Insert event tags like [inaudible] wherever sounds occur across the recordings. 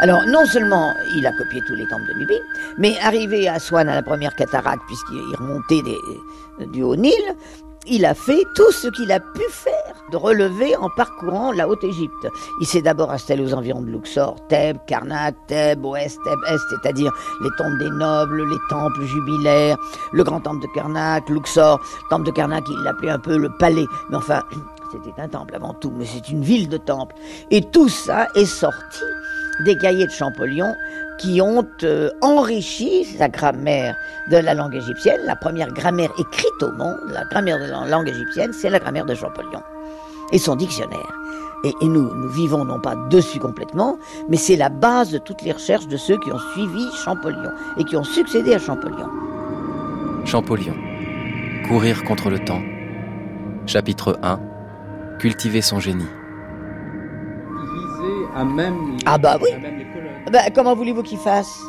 Alors, non seulement il a copié tous les temples de Nubie, mais arrivé à Swan à la première cataracte, puisqu'il remontait des, du Haut-Nil, il a fait tout ce qu'il a pu faire de relever en parcourant la Haute-Égypte. Il s'est d'abord installé aux environs de Luxor, Thèbes, Karnak, Thèbes, Ouest, Thèbes, Est, c'est-à-dire les tombes des nobles, les temples jubilaires, le grand temple de Karnak, Luxor, temple de Karnak, il l'appelait un peu le palais, mais enfin, [clears throat] c'était un temple avant tout, mais c'est une ville de temples. Et tout ça est sorti des cahiers de Champollion qui ont euh, enrichi la grammaire de la langue égyptienne. La première grammaire écrite au monde, la grammaire de la langue égyptienne, c'est la grammaire de Champollion et son dictionnaire. Et, et nous, nous vivons non pas dessus complètement, mais c'est la base de toutes les recherches de ceux qui ont suivi Champollion et qui ont succédé à Champollion. Champollion. Courir contre le temps. Chapitre 1. Cultiver son génie. Ah bah oui. Bah, comment voulez-vous qu'il fasse?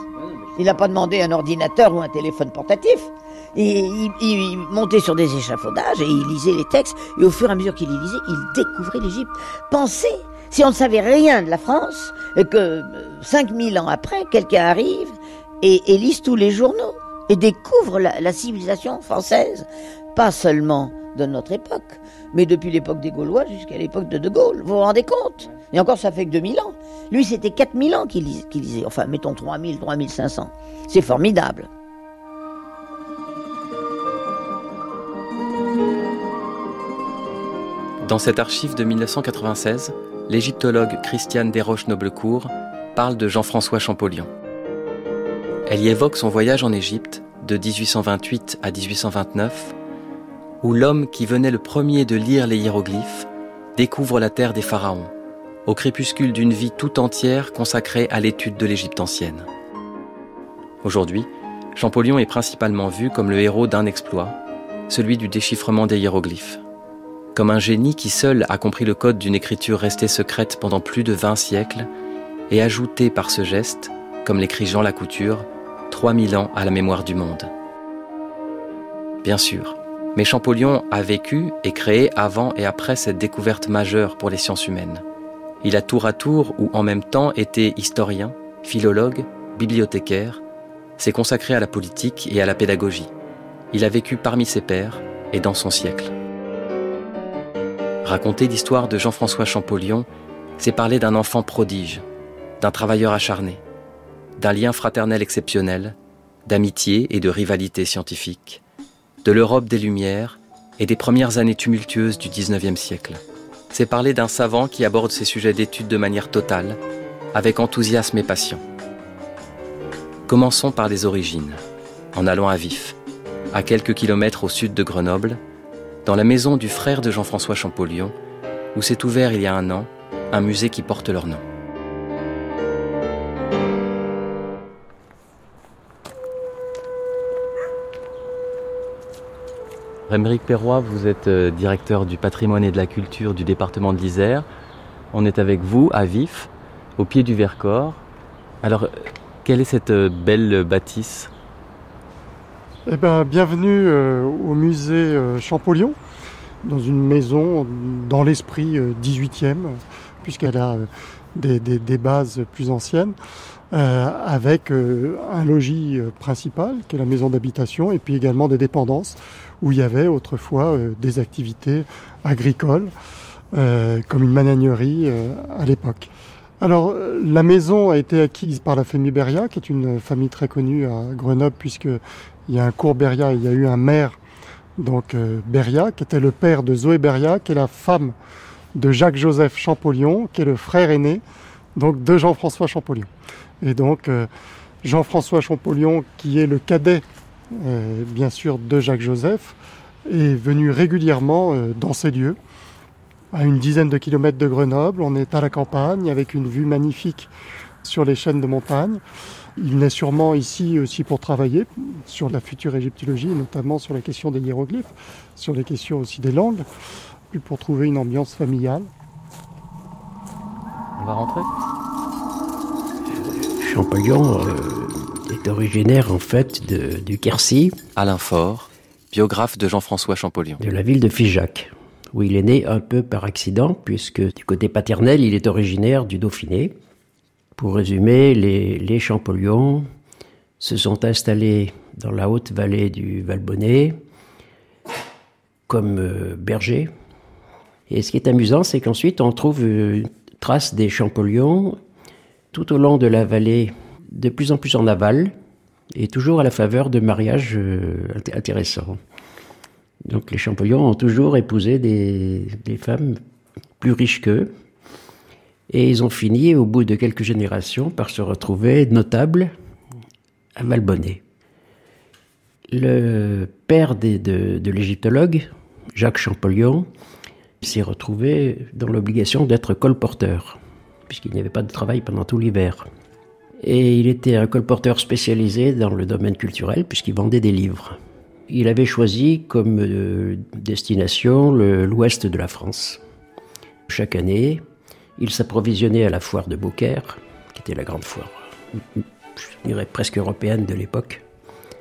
Il n'a pas demandé un ordinateur ou un téléphone portatif. Il, il, montait sur des échafaudages et il lisait les textes. Et au fur et à mesure qu'il les lisait, il découvrait l'Égypte. Pensez, si on ne savait rien de la France, et que 5000 ans après, quelqu'un arrive et, et, lise tous les journaux et découvre la, la civilisation française, pas seulement de notre époque, mais depuis l'époque des Gaulois jusqu'à l'époque de De Gaulle. Vous vous rendez compte? Et encore, ça fait que 2000 ans. Lui, c'était 4000 ans qu'il lisait, lisait. Enfin, mettons 3000, 3500. C'est formidable. Dans cette archive de 1996, l'égyptologue Christiane Desroches-Noblecourt parle de Jean-François Champollion. Elle y évoque son voyage en Égypte de 1828 à 1829 où l'homme qui venait le premier de lire les hiéroglyphes découvre la terre des pharaons, au crépuscule d'une vie tout entière consacrée à l'étude de l'Égypte ancienne. Aujourd'hui, Champollion est principalement vu comme le héros d'un exploit, celui du déchiffrement des hiéroglyphes. Comme un génie qui seul a compris le code d'une écriture restée secrète pendant plus de 20 siècles et ajouté par ce geste, comme l'écrit Jean Lacouture, 3000 ans à la mémoire du monde. Bien sûr, mais Champollion a vécu et créé avant et après cette découverte majeure pour les sciences humaines. Il a tour à tour ou en même temps été historien, philologue, bibliothécaire, s'est consacré à la politique et à la pédagogie. Il a vécu parmi ses pairs et dans son siècle. Raconter l'histoire de Jean-François Champollion, c'est parler d'un enfant prodige, d'un travailleur acharné, d'un lien fraternel exceptionnel, d'amitié et de rivalité scientifique de l'Europe des Lumières et des premières années tumultueuses du XIXe siècle. C'est parler d'un savant qui aborde ses sujets d'étude de manière totale, avec enthousiasme et passion. Commençons par les origines, en allant à Vif, à quelques kilomètres au sud de Grenoble, dans la maison du frère de Jean-François Champollion, où s'est ouvert il y a un an un musée qui porte leur nom. Réméric Perroy, vous êtes euh, directeur du patrimoine et de la culture du département de l'Isère. On est avec vous à Vif, au pied du Vercors. Alors, quelle est cette euh, belle bâtisse? Eh ben, Bienvenue euh, au musée euh, Champollion, dans une maison dans l'esprit euh, 18e, puisqu'elle a des, bases plus anciennes, avec un logis principal, qui est la maison d'habitation, et puis également des dépendances où il y avait autrefois euh, des activités agricoles, euh, comme une managnerie euh, à l'époque. Alors, la maison a été acquise par la famille Beria, qui est une famille très connue à Grenoble, puisqu'il y a un cours Beria, il y a eu un maire, donc Beria, qui était le père de Zoé Beria, qui est la femme de Jacques-Joseph Champollion, qui est le frère aîné, donc de Jean-François Champollion. Et donc, Jean-François Champollion, qui est le cadet euh, bien sûr de Jacques Joseph, est venu régulièrement euh, dans ces lieux, à une dizaine de kilomètres de Grenoble. On est à la campagne avec une vue magnifique sur les chaînes de montagne. Il naît sûrement ici aussi pour travailler sur la future égyptologie, notamment sur la question des hiéroglyphes, sur les questions aussi des langues, puis pour trouver une ambiance familiale. On va rentrer? Champollion euh, est originaire en fait de, du Quercy. Alain Faure, biographe de Jean-François Champollion. De la ville de Figeac, où il est né un peu par accident, puisque du côté paternel, il est originaire du Dauphiné, Pour résumer, les, Champollions se sont installés dans la haute vallée du Valbonnet comme euh, bergers. Et ce qui est amusant, c'est qu'ensuite on trouve une trace des Champollions tout au long de la vallée, de plus en plus en aval, et toujours à la faveur de mariages euh, intéressants. Donc les Champollions ont toujours épousé des, femmes plus riches qu'eux, et ils ont fini, au bout de quelques générations, par se retrouver notables à Valbonnet. Le père de l'égyptologue, Jacques Champollion, s'est retrouvé dans l'obligation d'être colporteur, puisqu'il n'y avait pas de travail pendant tout l'hiver. Et il était un colporteur spécialisé dans le domaine culturel, puisqu'il vendait des livres. Il avait choisi comme euh, destination l'ouest de la France. Chaque année, il s'approvisionnait à la foire de Beaucaire, qui était la grande foire, je dirais presque européenne de l'époque.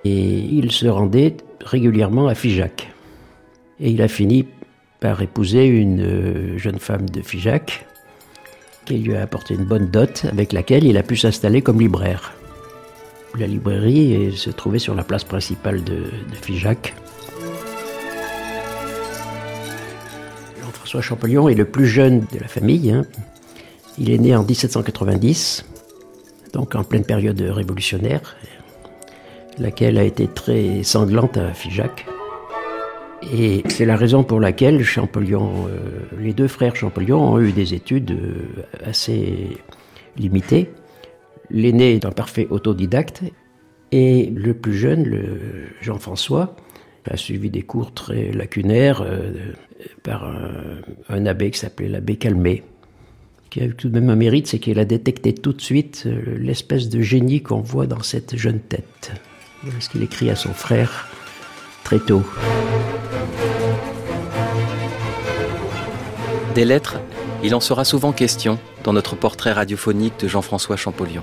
Et il se rendait régulièrement à Figeac. Et il a fini par épouser une euh, jeune femme de Figeac, lui a apporté une bonne dot avec laquelle il a pu s'installer comme libraire. La librairie se trouvait sur la place principale de, Figeac. Jean-François Champollion est le plus jeune de la famille. Hein. Il est né en 1790, donc en pleine période révolutionnaire, laquelle a été très sanglante à Figeac. Et c'est la raison pour laquelle Champollion, euh, les deux frères Champollion ont eu des études euh, assez limitées. L'aîné est un parfait autodidacte et le plus jeune, Jean-François, a suivi des cours très lacunaires euh, par un, abbé qui s'appelait l'abbé Calmé, qui a tout de même un mérite, c'est qu'il a détecté tout de suite l'espèce de génie qu'on voit dans cette jeune tête. Voilà ce qu'il écrit à son frère Des lettres, il en sera souvent question dans notre portrait radiophonique de Jean-François Champollion.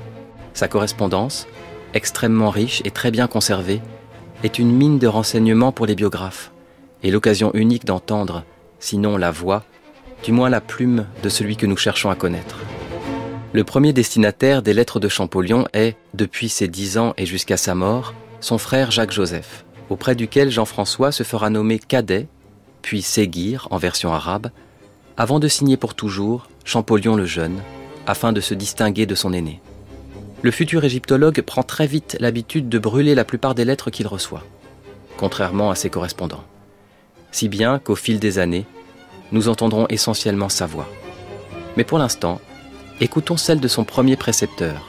Sa correspondance, extrêmement riche et très bien conservée, est une mine de renseignements pour les biographes, et l'occasion unique d'entendre, sinon la voix, du moins la plume de celui que nous cherchons à connaître. Le premier destinataire des lettres de Champollion est, depuis ses dix ans et jusqu'à sa mort, son frère Jacques Joseph auprès duquel Jean-François se fera nommer cadet, puis séguir en version arabe, avant de signer pour toujours Champollion le Jeune, afin de se distinguer de son aîné. Le futur égyptologue prend très vite l'habitude de brûler la plupart des lettres qu'il reçoit, contrairement à ses correspondants. Si bien qu'au fil des années, nous entendrons essentiellement sa voix. Mais pour l'instant, écoutons celle de son premier précepteur,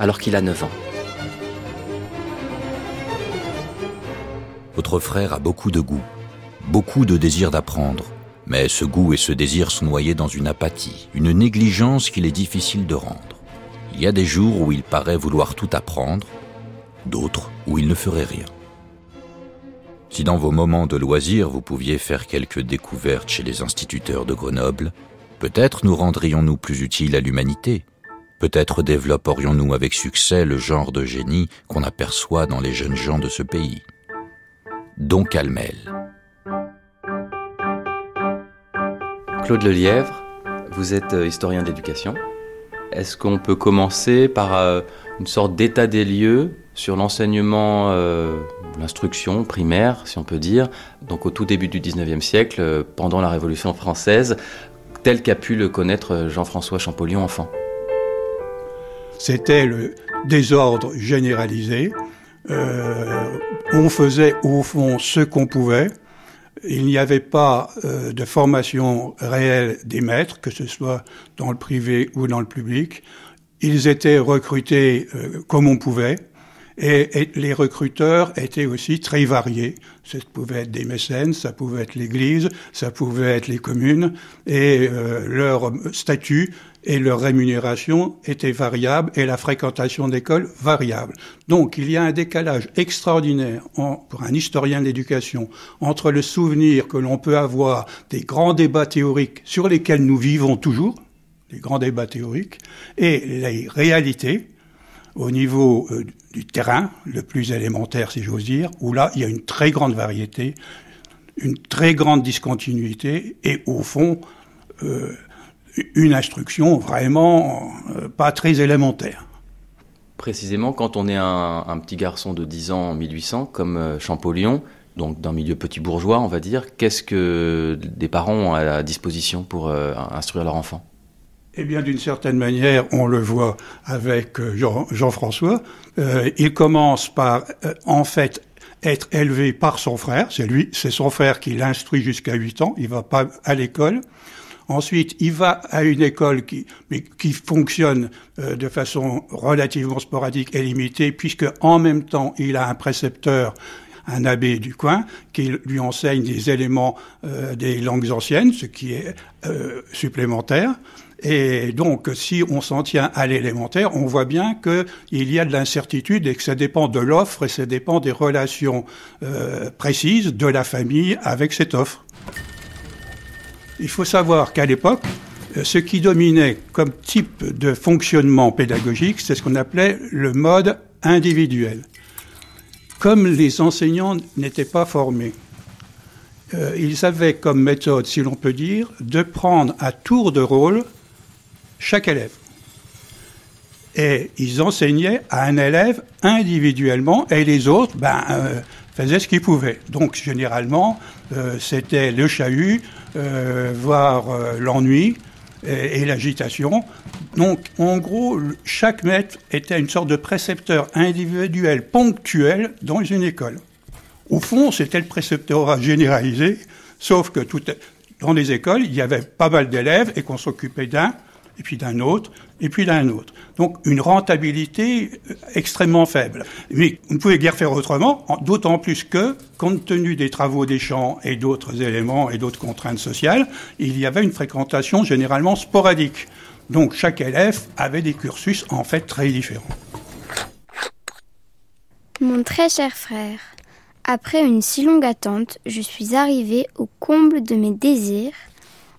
alors qu'il a 9 ans. Votre frère a beaucoup de goût, beaucoup de désir d'apprendre, mais ce goût et ce désir sont noyés dans une apathie, une négligence qu'il est difficile de rendre. Il y a des jours où il paraît vouloir tout apprendre, d'autres où il ne ferait rien. Si dans vos moments de loisir vous pouviez faire quelques découvertes chez les instituteurs de Grenoble, peut-être nous rendrions-nous plus utiles à l'humanité, peut-être développerions-nous avec succès le genre de génie qu'on aperçoit dans les jeunes gens de ce pays. Don Calmel. Claude Lelièvre, vous êtes euh, historien d'éducation. Est-ce qu'on peut commencer par euh, une sorte d'état des lieux sur l'enseignement, euh, l'instruction primaire, si on peut dire, donc au tout début du 19e siècle, pendant la Révolution française, tel qu'a pu le connaître Jean-François Champollion enfant? C'était le désordre généralisé, on faisait au fond ce qu'on pouvait. Il n'y avait pas euh, de formation réelle des maîtres, que ce soit dans le privé ou dans le public. Ils étaient recrutés euh, comme on pouvait. Et, les recruteurs étaient aussi très variés. Ça pouvait être des mécènes, ça pouvait être l'Église, ça pouvait être les communes, et leur statut et leur rémunération était variable et la fréquentation d'école variable. Donc il y a un décalage extraordinaire pour un historien de l'éducation entre le souvenir que l'on peut avoir des grands débats théoriques sur lesquels nous vivons toujours, les grands débats théoriques, et les réalités au niveau euh, du terrain, le plus élémentaire si j'ose dire, où là il y a une très grande variété, une très grande discontinuité et au fond euh, une instruction vraiment euh, pas très élémentaire. Précisément, quand on est un, petit garçon de 10 ans en 1800, comme euh, Champollion, donc d'un milieu petit bourgeois, on va dire, qu'est-ce que des parents ont à disposition pour euh, instruire leur enfant? Eh bien, d'une certaine manière, on le voit avec Jean-François. il commence par, en fait, être élevé par son frère. C'est lui, c'est son frère qui l'instruit jusqu'à 8 ans. Il va pas à l'école. Ensuite, il va à une école qui, fonctionne euh, de façon relativement sporadique et limitée, puisque en même temps, il a un précepteur un abbé du coin qui lui enseigne des éléments euh, des langues anciennes, ce qui est euh, supplémentaire. Et donc, si on s'en tient à l'élémentaire, on voit bien qu'il y a de l'incertitude et que ça dépend de l'offre et ça dépend des relations précises de la famille avec cette offre. Il faut savoir qu'à l'époque, euh, ce qui dominait comme type de fonctionnement pédagogique, c'est ce qu'on appelait le mode individuel. Comme les enseignants n'étaient pas formés, euh, ils avaient comme méthode, si l'on peut dire, de prendre à tour de rôle chaque élève. Et ils enseignaient à un élève individuellement et les autres ben, euh, faisaient ce qu'ils pouvaient. Donc généralement, c'était le chahut, euh, voire euh, l'ennui et, l'agitation. Donc, en gros, chaque maître était une sorte de précepteur individuel, ponctuel dans une école. Au fond, c'était le préceptorat généralisé, sauf que dans les écoles, il y avait pas mal d'élèves et qu'on s'occupait d'un, et puis d'un autre, et puis d'un autre. Donc une rentabilité euh, extrêmement faible. Mais on ne pouvait guère faire autrement, d'autant plus que, compte tenu des travaux des champs et d'autres éléments et d'autres contraintes sociales, il y avait une fréquentation généralement sporadique. Donc chaque élève avait des cursus en fait très différents. Mon très cher frère, après une si longue attente, je suis arrivé au comble de mes désirs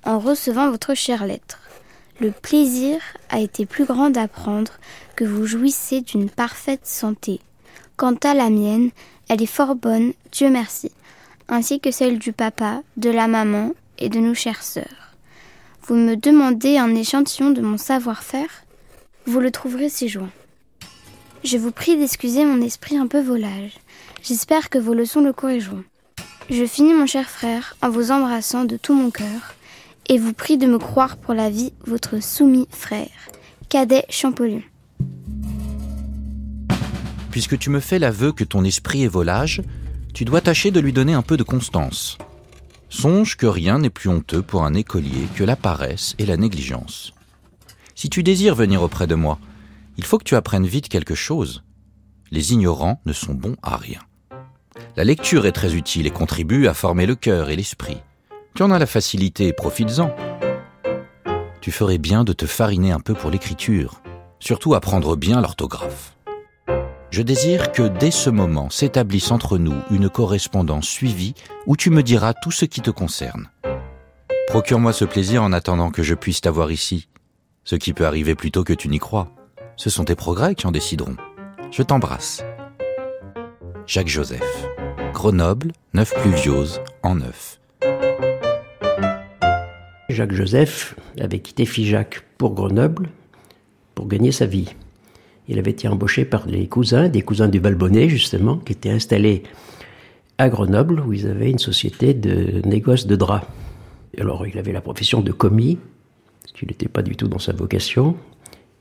en recevant votre chère lettre. Le plaisir a été plus grand d'apprendre que vous jouissez d'une parfaite santé. Quant à la mienne, elle est fort bonne, Dieu merci, ainsi que celle du papa, de la maman et de nos chères sœurs. Vous me demandez un échantillon de mon savoir-faire? Vous le trouverez si joint. Je vous prie d'excuser mon esprit un peu volage. J'espère que vos leçons le corrigeront. Je finis, mon cher frère, en vous embrassant de tout mon cœur et vous prie de me croire pour la vie, votre soumis frère, Cadet Champollion. Puisque tu me fais l'aveu que ton esprit est volage, tu dois tâcher de lui donner un peu de constance. Songe que rien n'est plus honteux pour un écolier que la paresse et la négligence. Si tu désires venir auprès de moi, il faut que tu apprennes vite quelque chose. Les ignorants ne sont bons à rien. La lecture est très utile et contribue à former le cœur et l'esprit. Tu en as la facilité, profites-en. Tu ferais bien de te fariner un peu pour l'écriture, surtout apprendre bien l'orthographe. Je désire que dès ce moment s'établisse entre nous une correspondance suivie où tu me diras tout ce qui te concerne. Procure-moi ce plaisir en attendant que je puisse t'avoir ici, ce qui peut arriver plus tôt que tu n'y crois. Ce sont tes progrès qui en décideront. Je t'embrasse. Jacques Joseph. Grenoble, 9 Pluviose, en 9. Jacques Joseph avait quitté Figeac pour Grenoble pour gagner sa vie. Il avait été embauché par les cousins, des cousins du Valbonnet justement, qui étaient installés à Grenoble où ils avaient une société de négoce de draps. Alors il avait la profession de commis, ce qui n'était pas du tout dans sa vocation,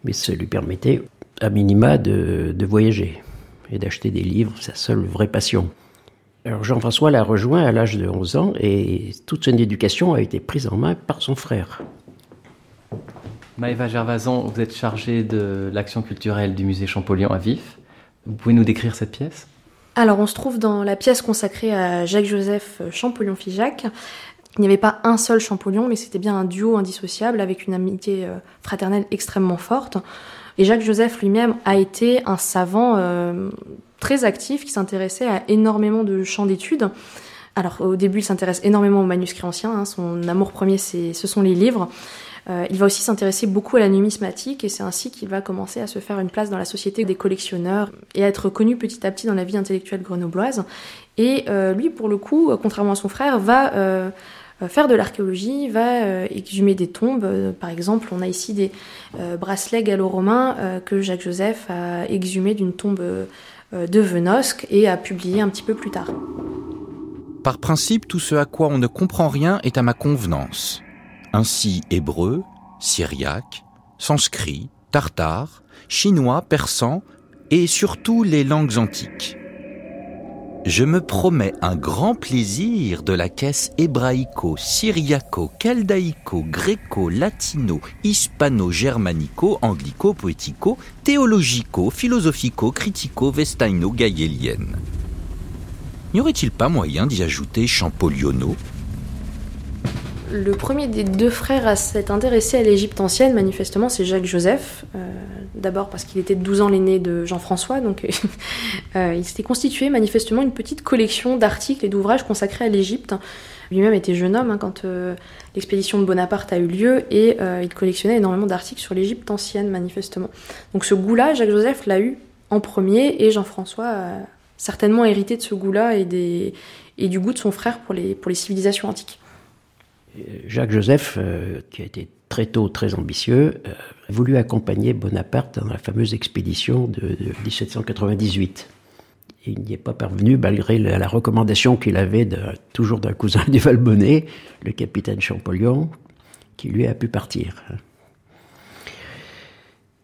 mais ça lui permettait à minima de, de voyager et d'acheter des livres, sa seule vraie passion. Alors Jean-François l'a rejoint à l'âge de 11 ans et toute son éducation a été prise en main par son frère. Maëva Gervasan, vous êtes chargée de l'action culturelle du musée Champollion à Vif. Vous pouvez nous décrire cette pièce? Alors on se trouve dans la pièce consacrée à Jacques-Joseph Champollion-Figeac. Il n'y avait pas un seul Champollion, mais c'était bien un duo indissociable avec une amitié euh, fraternelle extrêmement forte. Et Jacques-Joseph lui-même a été un savant euh, très actif qui s'intéressait à énormément de champs d'études. Alors au début, il s'intéresse énormément aux manuscrits anciens. Hein. Son amour premier, ce sont les livres. Euh, il va aussi s'intéresser beaucoup à la numismatique et c'est ainsi qu'il va commencer à se faire une place dans la société des collectionneurs et à être connu petit à petit dans la vie intellectuelle grenobloise. Et euh, lui, pour le coup, contrairement à son frère, va faire de l'archéologie, va exhumer des tombes. Par exemple, on a ici des bracelets gallo-romains que Jacques Joseph a exhumés d'une tombe de Venosque et a publié un petit peu plus tard. Par principe, tout ce à quoi on ne comprend rien est à ma convenance. Ainsi hébreu, syriaque, sanskrit, tartare, chinois, persan et surtout les langues antiques. Je me promets un grand plaisir de la caisse hébraïco, syriaco, caldaïco, gréco, latino, hispano, germanico, anglico, poético, théologico, philosophico, critico, vestaino, gaélienne. N'y aurait-il pas moyen d'y ajouter Champoliono le premier des deux frères à s'être intéressé à l'Égypte ancienne, manifestement, c'est Jacques Joseph. Euh, d'abord parce qu'il était de 12 ans l'aîné de Jean-François, donc [laughs] euh, il s'était constitué manifestement une petite collection d'articles et d'ouvrages consacrés à l'Égypte. Lui-même était jeune homme hein, quand euh, l'expédition de Bonaparte a eu lieu et il collectionnait énormément d'articles sur l'Égypte ancienne, manifestement. Donc ce goût-là, Jacques Joseph l'a eu en premier et Jean-François a certainement hérité de ce goût-là et, du goût de son frère pour les civilisations antiques. Jacques Joseph, euh, qui a été très tôt très ambitieux, euh, a voulu accompagner Bonaparte dans la fameuse expédition de, 1798. il n'y est pas parvenu malgré la, recommandation qu'il avait toujours d'un cousin du Valbonnet, le capitaine Champollion, qui lui a pu partir.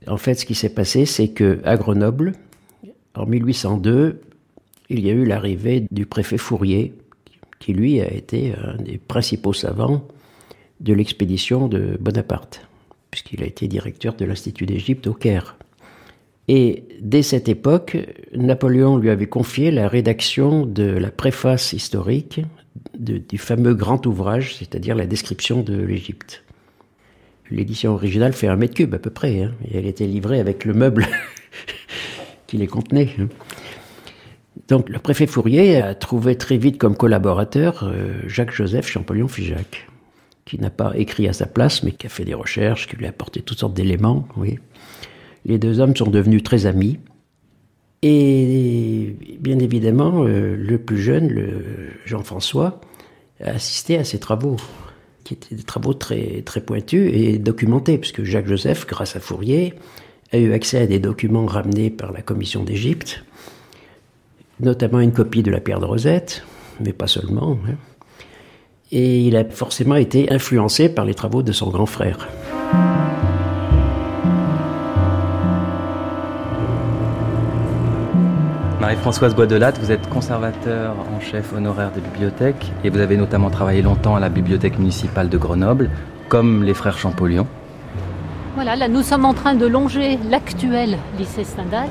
En fait, ce qui s'est passé, c'est que à Grenoble, en 1802, il y a eu l'arrivée du préfet Fourier, qui lui a été un des principaux savants de l'expédition de Bonaparte, puisqu'il a été directeur de l'Institut d'Égypte au Caire. Et dès cette époque, Napoléon lui avait confié la rédaction de la préface historique du fameux grand ouvrage, c'est-à-dire la description de l'Égypte. L'édition originale fait un mètre cube à peu près, hein, et elle était livrée avec le meuble [laughs] qui les contenait. Donc le préfet Fourier a trouvé très vite comme collaborateur euh, Jacques-Joseph Champollion-Figeac, qui n'a pas écrit à sa place, mais qui a fait des recherches, qui lui a apporté toutes sortes d'éléments. Oui. Les deux hommes sont devenus très amis. Et bien évidemment, euh, le plus jeune, Jean-François, a assisté à ces travaux, qui étaient des travaux très, très pointus et documentés, puisque Jacques-Joseph, grâce à Fourier, a eu accès à des documents ramenés par la commission d'Égypte notamment une copie de la pierre de Rosette, mais pas seulement. Hein. Et il a forcément été influencé par les travaux de son grand frère. Marie-Françoise Boisdelatte, vous êtes conservateur en chef honoraire des bibliothèques et vous avez notamment travaillé longtemps à la bibliothèque municipale de Grenoble, comme les frères Champollion. Voilà, là nous sommes en train de longer l'actuel lycée Stendhal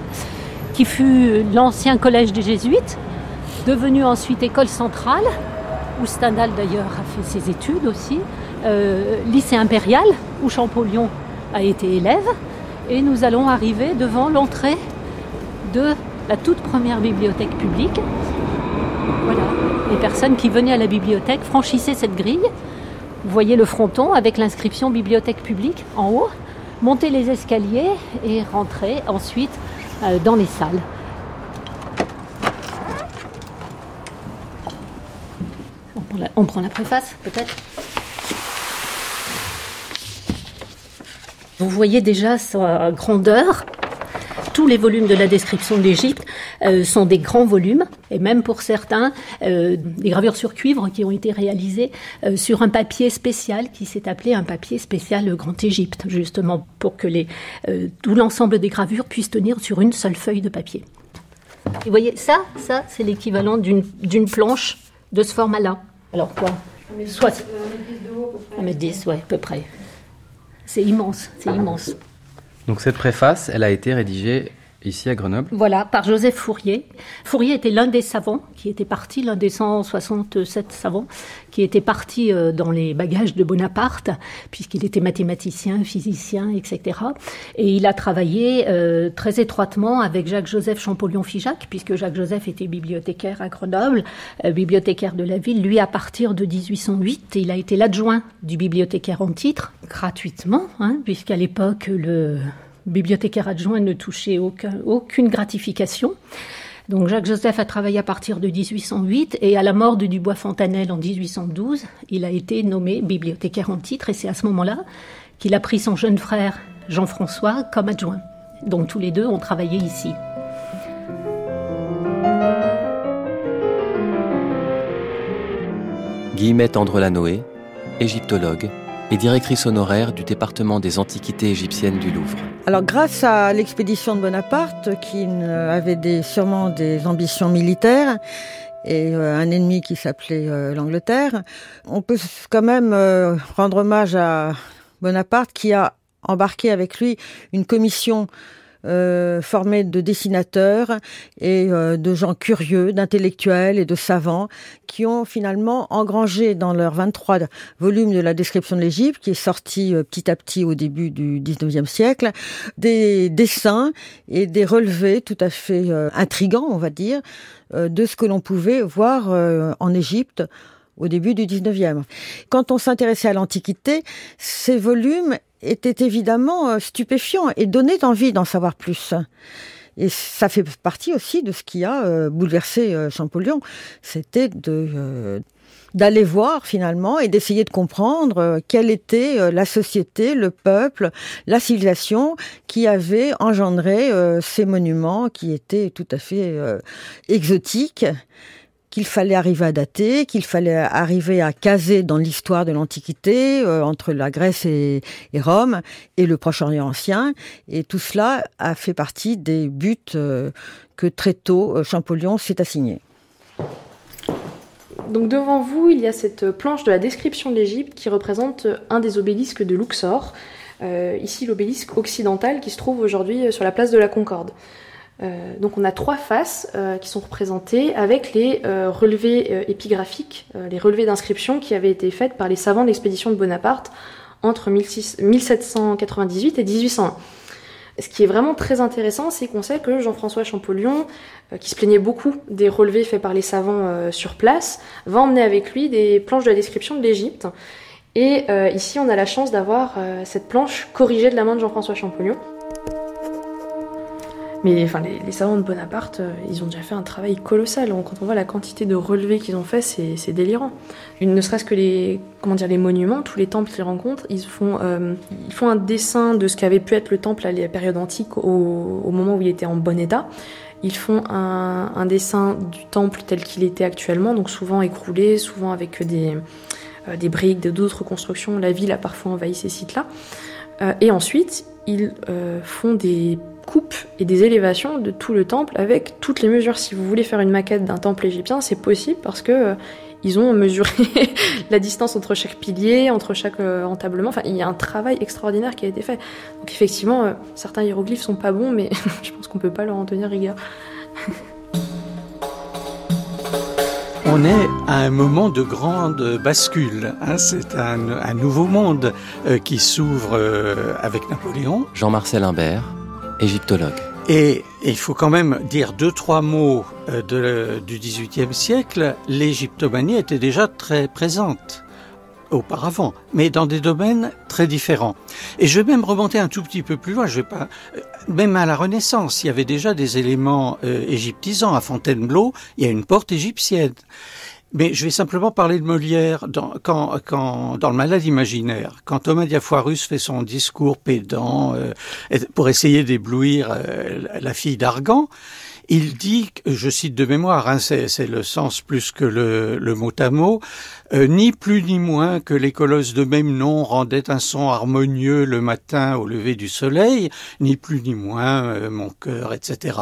qui fut l'ancien collège des Jésuites, devenu ensuite école centrale, où Stendhal d'ailleurs a fait ses études aussi, euh, lycée impérial, où Champollion a été élève, et nous allons arriver devant l'entrée de la toute première bibliothèque publique. Voilà, les personnes qui venaient à la bibliothèque franchissaient cette grille. Vous voyez le fronton avec l'inscription bibliothèque publique en haut, montaient les escaliers et rentraient ensuite dans les salles. On prend la, préface, peut-être Vous voyez déjà sa grandeur tous les volumes de la description de l'Égypte euh, sont des grands volumes, et même pour certains, euh, des gravures sur cuivre qui ont été réalisées euh, sur un papier spécial qui s'est appelé un papier spécial Grand Égypte, justement pour que les, tout l'ensemble des gravures puissent tenir sur une seule feuille de papier. vous voyez, ça, ça c'est l'équivalent d'une planche de ce format-là. Alors quoi? Soit. Un mètre 10, ouais, à peu près. C'est immense, c'est immense. Donc cette préface, elle a été rédigée ici à Grenoble Voilà, par Joseph Fourier. Fourier était l'un des savants qui était parti, l'un des 167 savants qui était parti euh, dans les bagages de Bonaparte, puisqu'il était mathématicien, physicien, etc. Et il a travaillé euh, très étroitement avec Jacques-Joseph Champollion-Figeac, puisque Jacques-Joseph était bibliothécaire à Grenoble, euh, bibliothécaire de la ville. Lui, à partir de 1808, il a été l'adjoint du bibliothécaire en titre, gratuitement, hein, puisqu'à l'époque, le bibliothécaire adjoint ne touchait aucune gratification. Donc Jacques Joseph a travaillé à partir de 1808 et à la mort de Dubois Fontanelle en 1812, il a été nommé bibliothécaire en titre et c'est à ce moment-là qu'il a pris son jeune frère Jean-François comme adjoint. Donc tous les deux ont travaillé ici. Guillemette Andre Lanoé, égyptologue et directrice honoraire du département des antiquités égyptiennes du Louvre. Alors grâce à l'expédition de Bonaparte, qui avait sûrement des ambitions militaires, et euh, un ennemi qui s'appelait euh, l'Angleterre, on peut quand même euh, rendre hommage à Bonaparte qui a embarqué avec lui une commission euh, formé de dessinateurs et euh, de gens curieux, d'intellectuels et de savants qui ont finalement engrangé dans leurs 23 volumes de la description de l'Égypte, qui est sorti euh, petit à petit au début du 19e siècle, des dessins et des relevés tout à fait intrigants, on va dire, de ce que l'on pouvait voir en Égypte au début du 19e. Quand on s'intéressait à l'Antiquité, ces volumes était évidemment euh, stupéfiant et donnait envie d'en savoir plus. Et ça fait partie aussi de ce qui a euh, bouleversé euh, Champollion, c'était d'aller voir finalement et d'essayer de comprendre quelle était la société, le peuple, la civilisation qui avait engendré ces monuments qui étaient tout à fait exotiques qu'il fallait arriver à dater, qu'il fallait arriver à caser dans l'histoire de l'Antiquité, euh, entre la Grèce et, Rome, et le Proche-Orient ancien. Et tout cela a fait partie des buts euh, que très tôt euh, Champollion s'est assigné. Donc devant vous, il y a cette planche de la description de l'Égypte qui représente un des obélisques de Luxor. ici l'obélisque occidental qui se trouve aujourd'hui sur la place de la Concorde. Euh, donc on a trois faces euh, qui sont représentées avec les euh, relevés épigraphiques, les relevés d'inscription qui avaient été faits par les savants de l'expédition de Bonaparte entre 1798 et 1801. Ce qui est vraiment très intéressant, c'est qu'on sait que Jean-François Champollion, qui se plaignait beaucoup des relevés faits par les savants sur place, va emmener avec lui des planches de la description de l'Égypte. Et ici, on a la chance d'avoir cette planche corrigée de la main de Jean-François Champollion. Mais enfin, les, savants de Bonaparte, euh, ils ont déjà fait un travail colossal. Quand on voit la quantité de relevés qu'ils ont fait, c'est délirant. Ne serait-ce que les, comment dire, les monuments, tous les temples qu'ils rencontrent, ils font, euh, ils font un dessin de ce qu'avait pu être le temple à la période antique au, moment où il était en bon état. Ils font un, dessin du temple tel qu'il était actuellement, donc souvent écroulé, souvent avec des, euh, des briques, d'autres constructions. La ville a parfois envahi ces sites-là. et ensuite, ils font des coupes et des élévations de tout le temple avec toutes les mesures. Si vous voulez faire une maquette d'un temple égyptien, c'est possible parce que euh, ils ont mesuré [laughs] la distance entre chaque pilier, entre chaque euh, entablement. Enfin, il y a un travail extraordinaire qui a été fait. Donc effectivement, euh, certains hiéroglyphes sont pas bons, mais [laughs] je pense qu'on peut pas leur en tenir rigueur. [laughs] On est à un moment de grande bascule. Hein. C'est un, nouveau monde qui s'ouvre avec Napoléon. Jean-Marcel Imbert, égyptologue. Et il faut quand même dire deux, trois mots euh, du XVIIIe siècle. L'égyptomanie était déjà très présente auparavant, mais dans des domaines très différents. Et je vais même remonter un tout petit peu plus loin. Je vais pas, euh, même à la Renaissance, il y avait déjà des éléments euh, égyptisants. À Fontainebleau, il y a une porte égyptienne. Mais je vais simplement parler de Molière dans, quand, quand, dans le Malade imaginaire. Quand Thomas Diafoirus fait son discours pédant euh, pour essayer d'éblouir euh, la fille d'Argan, il dit, je cite de mémoire, hein, c'est le sens plus que le, mot à mot, euh, ni plus ni moins que les colosses de même nom rendaient un son harmonieux le matin au lever du soleil, ni plus ni moins mon cœur, etc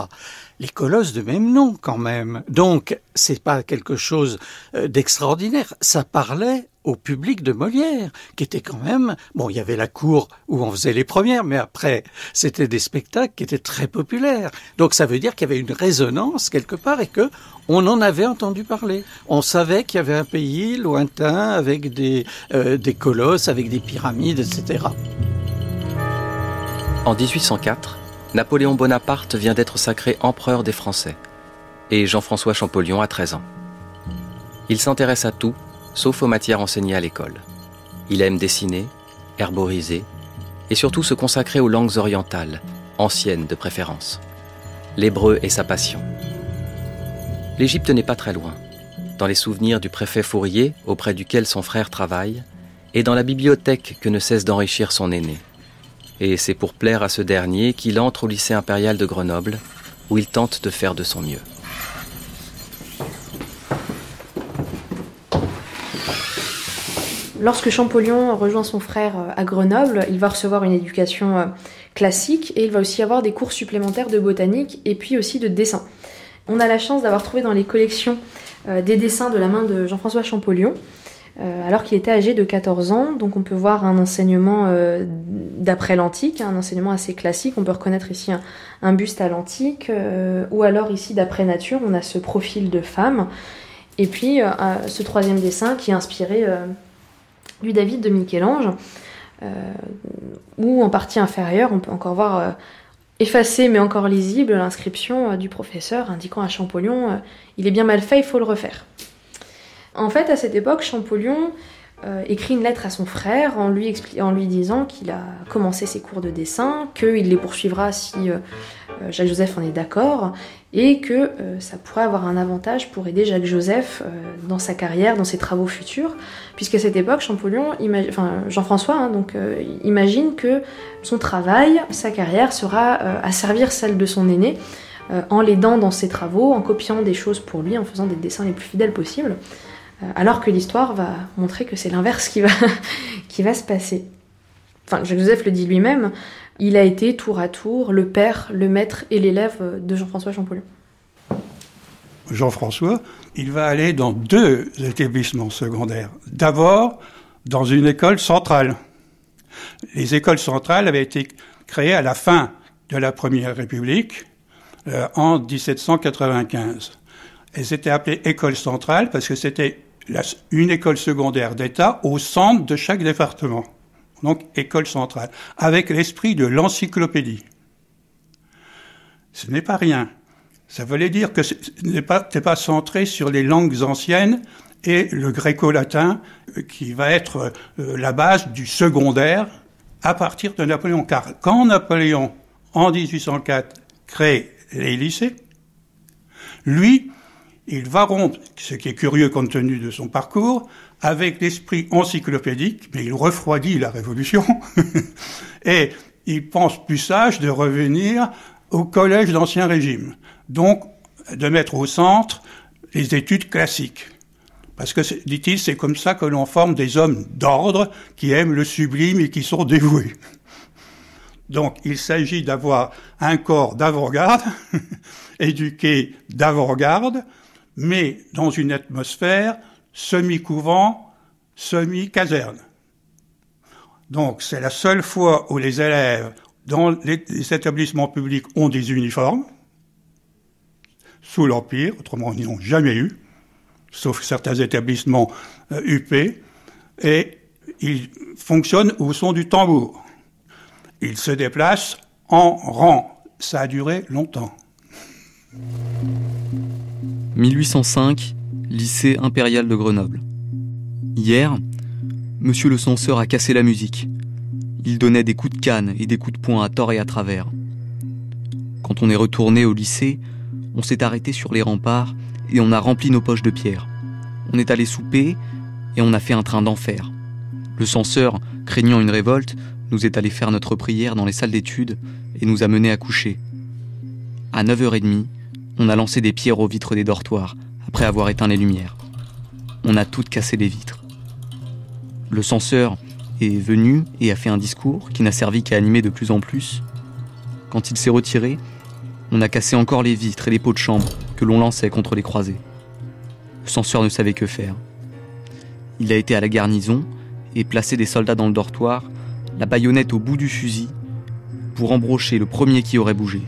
les colosses de même nom quand même. Donc c'est pas quelque chose euh, d'extraordinaire. Ça parlait au public de Molière, qui était quand même bon. Il y avait la cour où on faisait les premières, mais après c'était des spectacles qui étaient très populaires. Donc ça veut dire qu'il y avait une résonance quelque part et que on en avait entendu parler. On savait qu'il y avait un pays lointain avec des euh, des colosses, avec des pyramides, etc. En 1804, Napoléon Bonaparte vient d'être sacré empereur des Français et Jean-François Champollion a 13 ans. Il s'intéresse à tout, sauf aux matières enseignées à l'école. Il aime dessiner, herboriser et surtout se consacrer aux langues orientales, anciennes de préférence. L'hébreu est sa passion. L'Égypte n'est pas très loin, dans les souvenirs du préfet Fourier, auprès duquel son frère travaille, et dans la bibliothèque que ne cesse d'enrichir son aîné. Et c'est pour plaire à ce dernier qu'il entre au lycée impérial de Grenoble, où il tente de faire de son mieux. Lorsque Champollion rejoint son frère euh, à Grenoble, il va recevoir une éducation euh, classique et il va aussi avoir des cours supplémentaires de botanique et puis aussi de dessin. On a la chance d'avoir trouvé dans les collections euh, des dessins de la main de Jean-François Champollion, alors qu'il était âgé de 14 ans. Donc on peut voir un enseignement d'après l'antique, un enseignement assez classique. On peut reconnaître ici un, buste à l'antique, ou alors ici d'après nature, on a ce profil de femme. Et puis ce troisième dessin qui est inspiré du David de Michel-Ange, euh, où en partie inférieure, on peut encore voir euh, effacé mais encore lisible l'inscription euh, du professeur indiquant à Champollion il est bien mal fait, il faut le refaire. En fait, à cette époque, Champollion écrit une lettre à son frère en lui, en lui disant qu'il a commencé ses cours de dessin, qu'il les poursuivra si Jacques-Joseph en est d'accord, et que euh, ça pourrait avoir un avantage pour aider Jacques Joseph euh, dans sa carrière, dans ses travaux futurs, puisqu'à cette époque, Champollion, enfin Jean-François, hein, donc euh, imagine que son travail, sa carrière sera à servir celle de son aîné, en l'aidant dans ses travaux, en copiant des choses pour lui, en faisant des dessins les plus fidèles possibles, alors que l'histoire va montrer que c'est l'inverse qui va, [laughs] qui va se passer. Enfin, Jacques Joseph le dit lui-même, il a été tour à tour le père, le maître et l'élève de Jean-François Champollion. Jean-François, il va aller dans deux établissements secondaires. D'abord, dans une école centrale. Les écoles centrales avaient été créées à la fin de la Première République, euh, en 1795. Elles étaient appelées écoles centrales parce que c'était une école secondaire d'État au centre de chaque département donc école centrale, avec l'esprit de l'encyclopédie. Ce n'est pas rien. Ça voulait dire que ce n'est pas, pas centré sur les langues anciennes et le gréco-latin, euh, qui va être euh, la base du secondaire à partir de Napoléon. Car quand Napoléon, en 1804, crée les lycées, lui, il va rompre, ce qui est curieux compte tenu de son parcours, avec l'esprit encyclopédique, mais il refroidit la Révolution, [laughs] et il pense plus sage de revenir au collège d'Ancien Régime. Donc, de mettre au centre les études classiques. Parce que, dit-il, c'est comme ça que l'on forme des hommes d'ordre qui aiment le sublime et qui sont dévoués. Donc, il s'agit d'avoir un corps d'avant-garde, [laughs] éduqué d'avant-garde, mais dans une atmosphère semi-couvent, semi-caserne. Donc c'est la seule fois où les élèves dans les, établissements publics ont des uniformes, sous l'Empire, autrement ils n'ont jamais eu, sauf certains établissements UP, euh, et ils fonctionnent au son du tambour. Ils se déplacent en rang. Ça a duré longtemps. 1805, lycée impérial de Grenoble. Hier, monsieur le censeur a cassé la musique. Il donnait des coups de canne et des coups de poing à tort et à travers. Quand on est retourné au lycée, on s'est arrêté sur les remparts et on a rempli nos poches de pierre. On est allé souper et on a fait un train d'enfer. Le censeur, craignant une révolte, nous est allé faire notre prière dans les salles d'études et nous a menés à coucher. À 9h30, on a lancé des pierres aux vitres des dortoirs après avoir éteint les lumières. On a toutes cassé les vitres. Le censeur est venu et a fait un discours qui n'a servi qu'à animer de plus en plus. Quand il s'est retiré, on a cassé encore les vitres et les pots de chambre que l'on lançait contre les croisées. Le censeur ne savait que faire. Il a été à la garnison et placé des soldats dans le dortoir, la baïonnette au bout du fusil, pour embrocher le premier qui aurait bougé.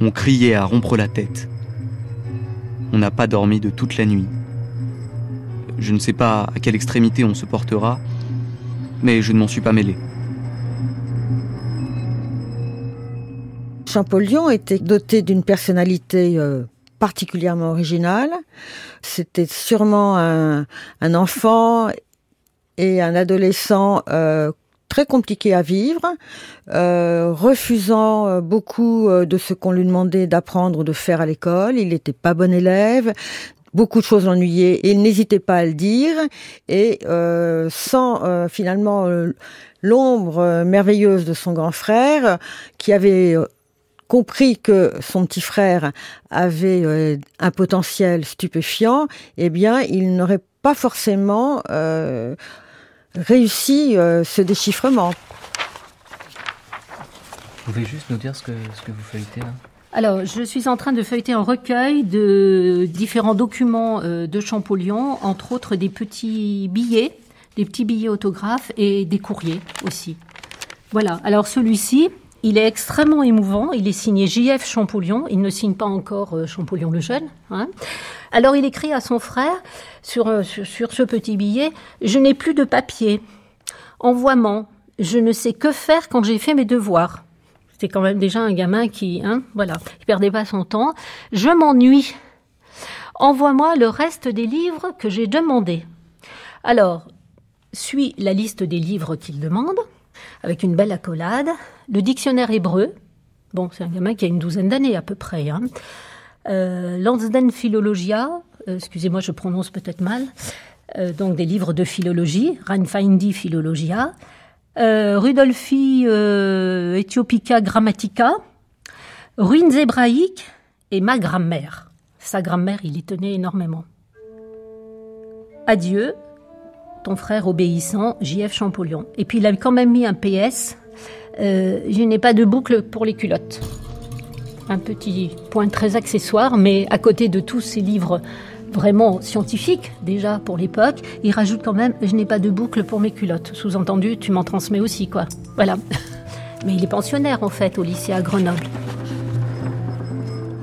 On criait à rompre la tête. On n'a pas dormi de toute la nuit. Je ne sais pas à quelle extrémité on se portera, mais je ne m'en suis pas mêlé. Champollion était doté d'une personnalité euh, particulièrement originale. C'était sûrement un, enfant et un adolescent euh, très compliqué à vivre, euh, refusant euh, beaucoup euh, de ce qu'on lui demandait d'apprendre ou de faire à l'école. Il n'était pas bon élève. Beaucoup de choses l'ennuyaient et il n'hésitait pas à le dire. Et sans finalement l'ombre merveilleuse de son grand frère, qui avait compris que son petit frère avait un potentiel stupéfiant, eh bien, il n'aurait pas forcément réussi euh, ce déchiffrement. Vous pouvez juste nous dire ce que, ce que vous feuilletez là? Alors, je suis en train de feuilleter un recueil de différents documents euh, de Champollion, entre autres des petits billets, des petits billets autographes et des courriers aussi. Voilà. Alors, celui-ci, il est extrêmement émouvant. Il est signé J.F. Champollion. Il ne signe pas encore euh, Champollion le jeune. Hein. Alors il écrit à son frère sur, sur ce petit billet Je n'ai plus de papier. Envoiement. Je ne sais que faire quand j'ai fait mes devoirs. C'était quand même déjà un gamin qui, hein, voilà, il perdait pas son temps. Je m'ennuie. Envoie-moi le reste des livres que j'ai demandés. Alors, suit la liste des livres qu'il demande avec une belle accolade. Le dictionnaire hébreu, bon, c'est un gamin qui a une douzaine d'années à peu près. Hein. Euh, Lansden Philologia, euh, excusez-moi, je prononce peut-être mal, euh, donc des livres de philologie, Reinfeindi Philologia, Rudolfi Ethiopica Grammatica, Ruines hébraïques et ma grammaire. Sa grammaire, il y tenait énormément. Adieu, ton frère obéissant, J.F. Champollion. Et puis il a quand même mis un PS. Euh, je n'ai pas de boucle pour les culottes. Un petit point très accessoire, mais à côté de tous ces livres vraiment scientifiques déjà pour l'époque, il rajoute quand même je n'ai pas de boucle pour mes culottes. Sous-entendu, tu m'en transmets aussi quoi. Voilà. [laughs] Mais il est pensionnaire en fait au lycée à Grenoble.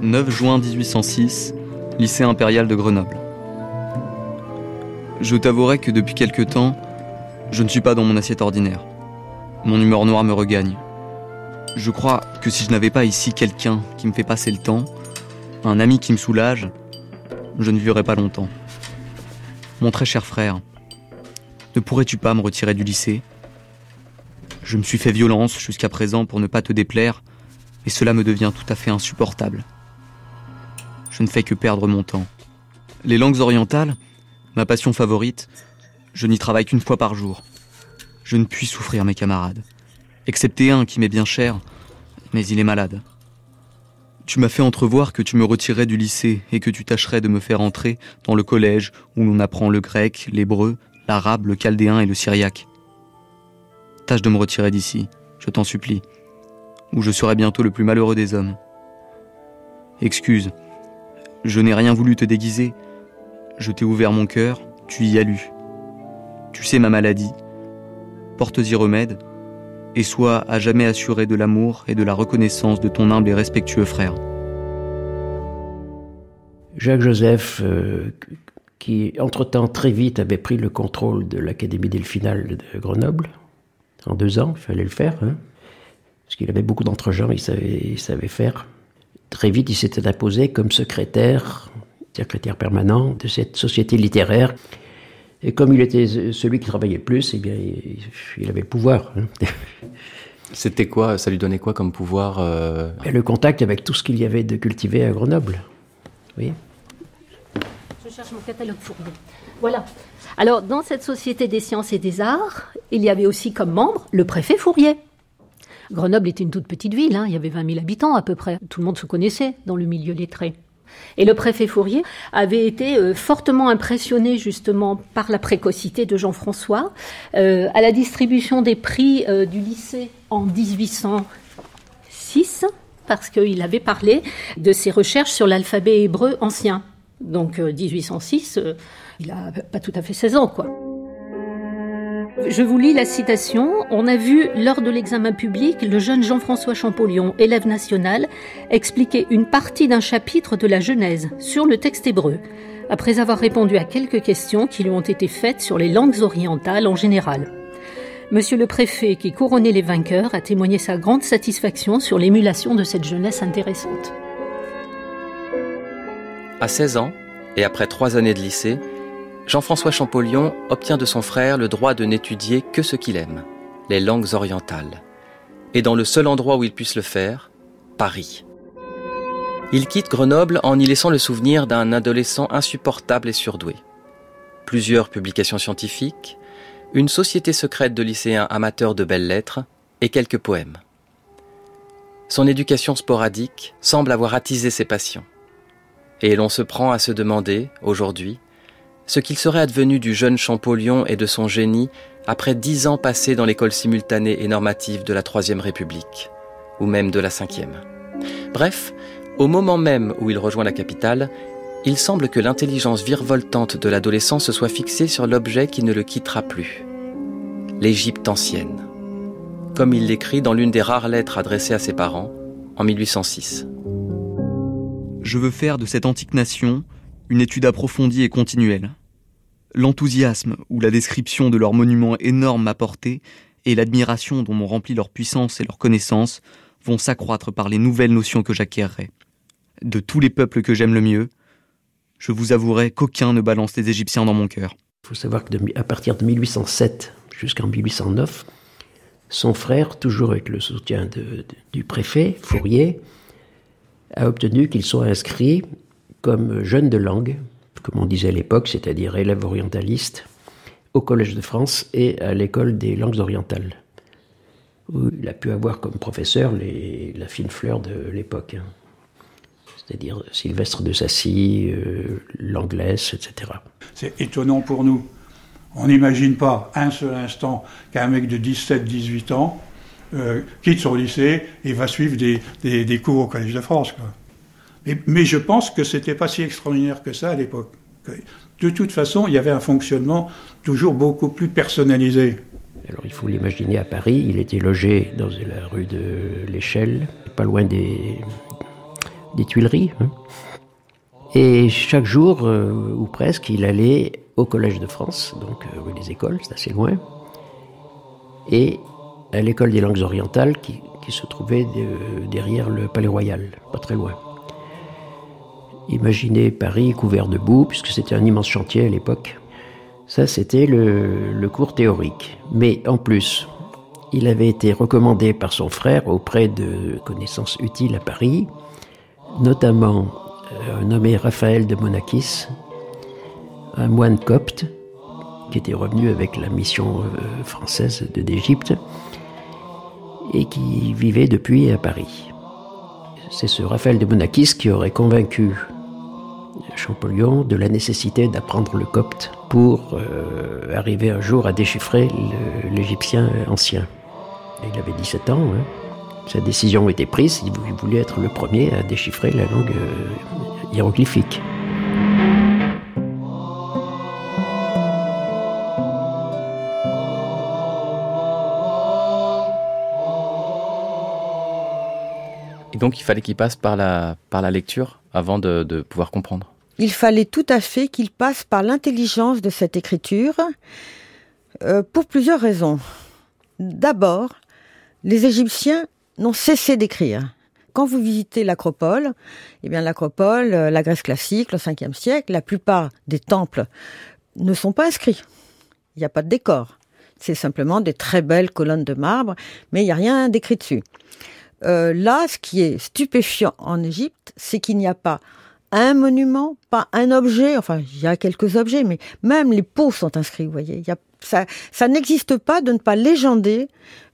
9 juin 1806, lycée impérial de Grenoble. Je t'avouerai que depuis quelque temps, je ne suis pas dans mon assiette ordinaire. Mon humeur noire me regagne. Je crois que si je n'avais pas ici quelqu'un qui me fait passer le temps, un ami qui me soulage, je ne vivrais pas longtemps. Mon très cher frère, ne pourrais-tu pas me retirer du lycée? Je me suis fait violence jusqu'à présent pour ne pas te déplaire, et cela me devient tout à fait insupportable. Je ne fais que perdre mon temps. Les langues orientales, Ma passion favorite, je n'y travaille qu'une fois par jour. Je ne puis souffrir mes camarades. Excepté un qui m'est bien cher, mais il est malade. Tu m'as fait entrevoir que tu me retirais du lycée et que tu tâcherais de me faire entrer dans le collège où l'on apprend le grec, l'hébreu, l'arabe, le chaldéen et le syriaque. Tâche de me retirer d'ici, je t'en supplie, ou je serai bientôt le plus malheureux des hommes. Excuse, je n'ai rien voulu te déguiser, je t'ai ouvert mon cœur, tu y as lu. Tu sais ma maladie. Porte-y remède, et sois à jamais assuré de l'amour et de la reconnaissance de ton humble et respectueux frère. Jacques Joseph, euh, qui entre-temps très vite avait pris le contrôle de l'Académie Delphinale de Grenoble, en deux ans, il fallait le faire, hein, parce qu'il avait beaucoup d'entre-gens, il savait, il savait faire. Très vite, il s'était imposé comme secrétaire secrétaire permanent de cette société littéraire. Et comme il était celui qui travaillait le plus, eh bien, il, avait le pouvoir. Hein. [laughs] C'était quoi Ça lui donnait quoi comme pouvoir euh? Le contact avec tout ce qu'il y avait de cultivé à Grenoble. Oui. Je cherche mon catalogue fourni. Voilà. Alors, dans cette société des sciences et des arts, il y avait aussi comme membre le préfet Fourier. Grenoble était une toute petite ville, hein. il y avait 20 000 habitants à peu près. Tout le monde se connaissait dans le milieu lettré. Et le préfet Fourier avait été euh, fortement impressionné justement par la précocité de Jean-François. Euh, à la distribution des prix euh, du lycée en 1806, parce qu'il avait parlé de ses recherches sur l'alphabet hébreu ancien. Donc 1806, il n'a pas tout à fait 16 ans, quoi. Je vous lis la citation. On a vu lors de l'examen public le jeune Jean-François Champollion, élève national, expliquer une partie d'un chapitre de la Genèse sur le texte hébreu, après avoir répondu à quelques questions qui lui ont été faites sur les langues orientales en général. Monsieur le préfet, qui couronnait les vainqueurs, a témoigné sa grande satisfaction sur l'émulation de cette jeunesse intéressante. À 16 ans, et après trois années de lycée, Jean-François Champollion obtient de son frère le droit de n'étudier que ce qu'il aime. les langues orientales. Et dans le seul endroit où il puisse le faire, Paris. Il quitte Grenoble en y laissant le souvenir d'un adolescent insupportable et surdoué. Plusieurs publications scientifiques, une société secrète de lycéens amateurs de belles lettres et quelques poèmes. Son éducation sporadique semble avoir attisé ses passions. Et l'on se prend à se demander, aujourd'hui, ce qu'il serait advenu du jeune Champollion et de son génie après dix ans passés dans l'école simultanée et normative de la Troisième République, ou même de la Cinquième. Bref, au moment même où il rejoint la capitale, il semble que l'intelligence virevoltante de l'adolescent se soit fixée sur l'objet qui ne le quittera plus. L'Égypte ancienne. Comme il l'écrit dans l'une des rares lettres adressées à ses parents en 1806. Je veux faire de cette antique nation une étude approfondie et continuelle. L'enthousiasme ou la description de leurs monuments énormes apportés et l'admiration dont m'ont rempli leur puissance et leur connaissance vont s'accroître par les nouvelles notions que j'acquerrai. De tous les peuples que j'aime le mieux, je vous avouerai qu'aucun ne balance les Égyptiens dans mon cœur. Il faut savoir qu'à partir de 1807 jusqu'en 1809, son frère, toujours avec le soutien du préfet Fourier, a obtenu qu'il soit inscrit comme jeune de langue, comme on disait à l'époque, c'est-à-dire élève orientaliste, au Collège de France et à l'école des langues orientales, où il a pu avoir comme professeur la fine fleur de l'époque. Hein c'est-à-dire Sylvestre de Sassy, euh, l'Anglaise, etc. C'est étonnant pour nous. On n'imagine pas un seul instant qu'un mec de 17-18 ans euh, quitte son lycée et va suivre des, cours au Collège de France. Mais, je pense que c'était pas si extraordinaire que ça à l'époque. De toute façon, il y avait un fonctionnement toujours beaucoup plus personnalisé. Alors il faut l'imaginer à Paris, il était logé dans la rue de l'Échelle, pas loin des, Tuileries. Hein. Et chaque jour, euh, ou presque, il allait au Collège de France, donc euh, rue des Écoles, c'est assez loin, et à l'école des langues orientales qui, se trouvait derrière le Palais Royal, pas très loin. Imaginez Paris couvert de boue, puisque c'était un immense chantier à l'époque. Ça, c'était le, cours théorique. Mais en plus, il avait été recommandé par son frère auprès de connaissances utiles à Paris, notamment euh, nommé Raphaël de Monakis, un moine copte qui était revenu avec la mission euh, française d'Égypte et qui vivait depuis à Paris. C'est ce Raphaël de Monakis qui aurait convaincu Champollion de la nécessité d'apprendre le copte pour euh, arriver un jour à déchiffrer l'égyptien ancien. il avait 17 ans. Hein. Sa décision était prise, il voulait être le premier à déchiffrer la langue euh, hiéroglyphique. Et donc il fallait qu'il passe par la, par la lecture avant de, pouvoir comprendre Il fallait tout à fait qu'il passe par l'intelligence de cette écriture euh, pour plusieurs raisons. D'abord, les Égyptiens n'ont cessé d'écrire. Quand vous visitez l'acropole, eh bien l'acropole, euh, la Grèce classique, le 5e siècle, la plupart des temples ne sont pas inscrits. Il n'y a pas de décor. C'est simplement des très belles colonnes de marbre, mais il n'y a rien d'écrit dessus. Euh, là, ce qui est stupéfiant en Égypte, c'est qu'il n'y a pas un monument, pas un objet, enfin il y a quelques objets, mais même les pots sont inscrits, vous voyez. Il y a ça, ça n'existe pas de ne pas légender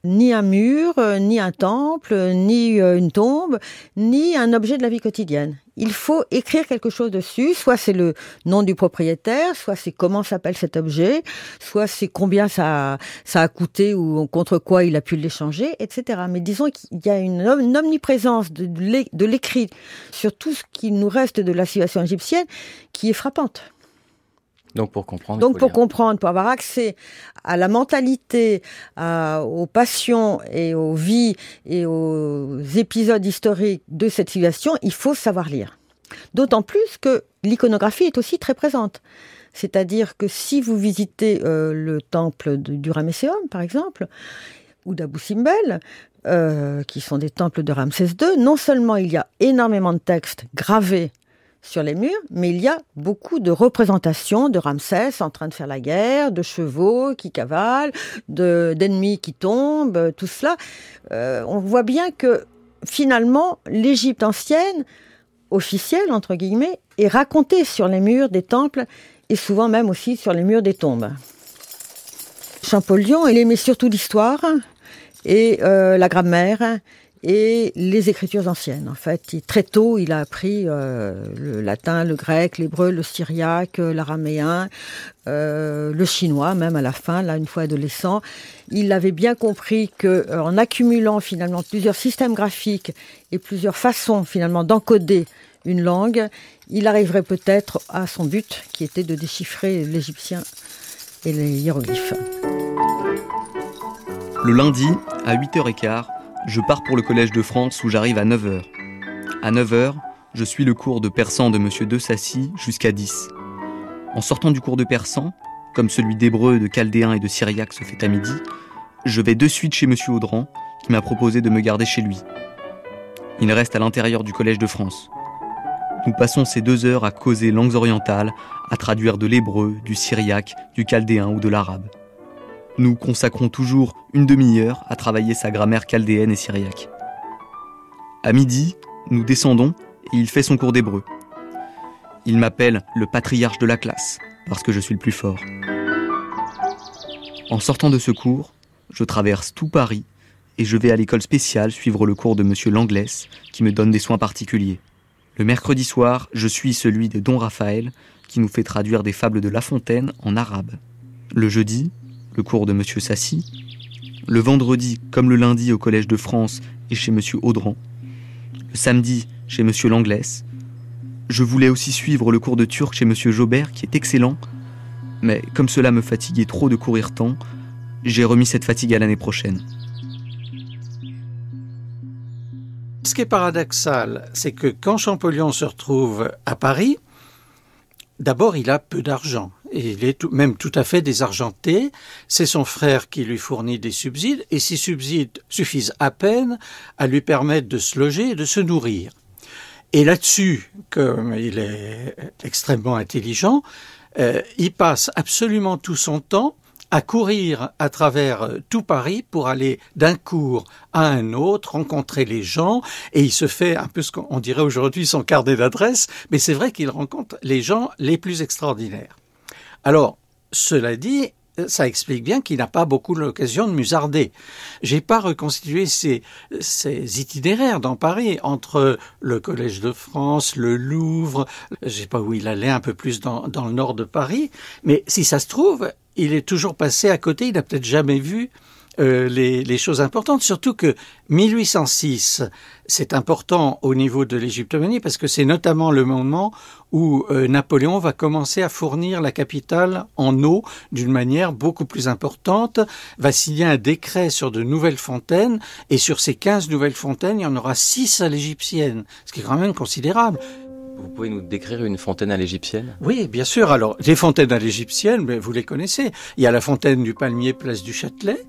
ni un mur, euh, ni un temple, ni euh, une tombe, ni un objet de la vie quotidienne. Il faut écrire quelque chose dessus, soit c'est le nom du propriétaire, soit c'est comment s'appelle cet objet, soit c'est combien ça, ça a coûté ou contre quoi il a pu l'échanger, etc. Mais disons qu'il y a une, omniprésence de l'écrit sur tout ce qui nous reste de la civilisation égyptienne qui est frappante. Donc pour comprendre. Donc pour comprendre, pour avoir accès à la mentalité, aux passions et aux vies et aux épisodes historiques de cette civilisation, il faut savoir lire. D'autant plus que l'iconographie est aussi très présente. C'est-à-dire que si vous visitez euh, le temple du Ramesséum, par exemple, ou d'Abou Simbel, euh, qui sont des temples de Ramsès II, non seulement il y a énormément de textes gravés sur les murs, mais il y a beaucoup de représentations de Ramsès en train de faire la guerre, de chevaux qui cavalent, d'ennemis qui tombent, tout cela. Euh, on voit bien que finalement, l'Égypte ancienne, officielle entre guillemets, est racontée sur les murs des temples et souvent même aussi sur les murs des tombes. Champollion, il aimait surtout l'histoire et euh, la grammaire et les écritures anciennes. En fait, très tôt, il a appris euh, le latin, le grec, l'hébreu, le syriaque, l'araméen, euh, le chinois, même à la fin, là, une fois adolescent. Il avait bien compris que, euh, en accumulant finalement plusieurs systèmes graphiques et plusieurs façons finalement d'encoder une langue, il arriverait peut-être à son but, qui était de déchiffrer l'égyptien et les hiéroglyphes. Le lundi, à 8h15, je pars pour le Collège de France où j'arrive à 9h. À 9h, je suis le cours de persan de M. De Sassy jusqu'à 10. En sortant du cours de persan, comme celui d'hébreu, de chaldéen et de syriaque se fait à midi, je vais de suite chez M. Audran, qui m'a proposé de me garder chez lui. Il reste à l'intérieur du Collège de France. Nous passons ces deux heures à causer langues orientales, à traduire de l'hébreu, du syriaque, du chaldéen ou de l'arabe. Nous consacrons toujours une demi-heure à travailler sa grammaire chaldéenne et syriaque. À midi, nous descendons et il fait son cours d'hébreu. Il m'appelle le patriarche de la classe, parce que je suis le plus fort. En sortant de ce cours, je traverse tout Paris et je vais à l'école spéciale suivre le cours de Monsieur Langlès, qui me donne des soins particuliers. Le mercredi soir, je suis celui de Don Raphaël, qui nous fait traduire des fables de La Fontaine en arabe. Le jeudi, le cours de M. Sassy, le vendredi, comme le lundi, au Collège de France et chez M. Audran, le samedi, chez M. Langlès. Je voulais aussi suivre le cours de turc chez M. Jobert, qui est excellent, mais comme cela me fatiguait trop de courir tant, j'ai remis cette fatigue à l'année prochaine. Ce qui est paradoxal, c'est que quand Champollion se retrouve à Paris, d'abord il a peu d'argent il est même tout à fait désargenté. C'est son frère qui lui fournit des subsides, et ces subsides suffisent à peine à lui permettre de se loger et de se nourrir. Et là-dessus, comme il est extrêmement intelligent, euh, il passe absolument tout son temps à courir à travers tout Paris pour aller d'un cours à un autre, rencontrer les gens, et il se fait un peu ce qu'on dirait aujourd'hui son carnet d'adresse, mais c'est vrai qu'il rencontre les gens les plus extraordinaires. Alors, cela dit, ça explique bien qu'il n'a pas beaucoup l'occasion de musarder. J'ai pas reconstitué ses, itinéraires dans Paris entre le Collège de France, le Louvre, je sais pas où il allait un peu plus dans le nord de Paris, mais si ça se trouve, il est toujours passé à côté, il n'a peut-être jamais vu euh, les, choses importantes, surtout que 1806, c'est important au niveau de l'égyptomanie parce que c'est notamment le moment où euh, Napoléon va commencer à fournir la capitale en eau d'une manière beaucoup plus importante, va signer un décret sur de nouvelles fontaines, et sur ces 15 nouvelles fontaines, il y en aura 6 à l'égyptienne, ce qui est quand même considérable. Vous pouvez nous décrire une fontaine à l'égyptienne? Oui, bien sûr. Alors, les fontaines à l'égyptienne, vous les connaissez. Il y a la fontaine du Palmier, place du Châtelet.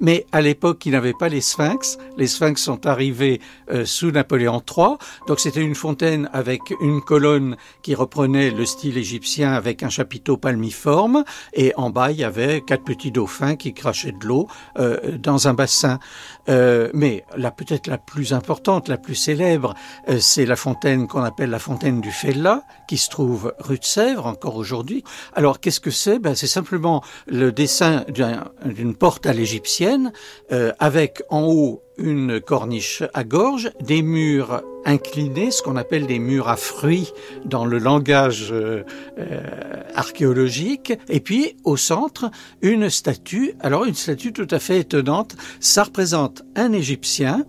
Mais à l'époque, il n'avait pas les sphinx. Les sphinx sont arrivés euh, sous Napoléon III. Donc c'était une fontaine avec une colonne qui reprenait le style égyptien avec un chapiteau palmiforme. Et en bas, il y avait quatre petits dauphins qui crachaient de l'eau euh, dans un bassin. Euh, mais la peut-être la plus importante, la plus célèbre, c'est la fontaine qu'on appelle la fontaine du Fella, qui se trouve rue de Sèvres encore aujourd'hui. Alors qu'est-ce que c'est? Ben, C'est simplement le dessin d'une porte à l'égyptienne euh, avec en haut une corniche à gorge, des murs inclinés, ce qu'on appelle des murs à fruits dans le langage euh, euh, archéologique, et puis au centre une statue, alors une statue tout à fait étonnante, ça représente un Égyptien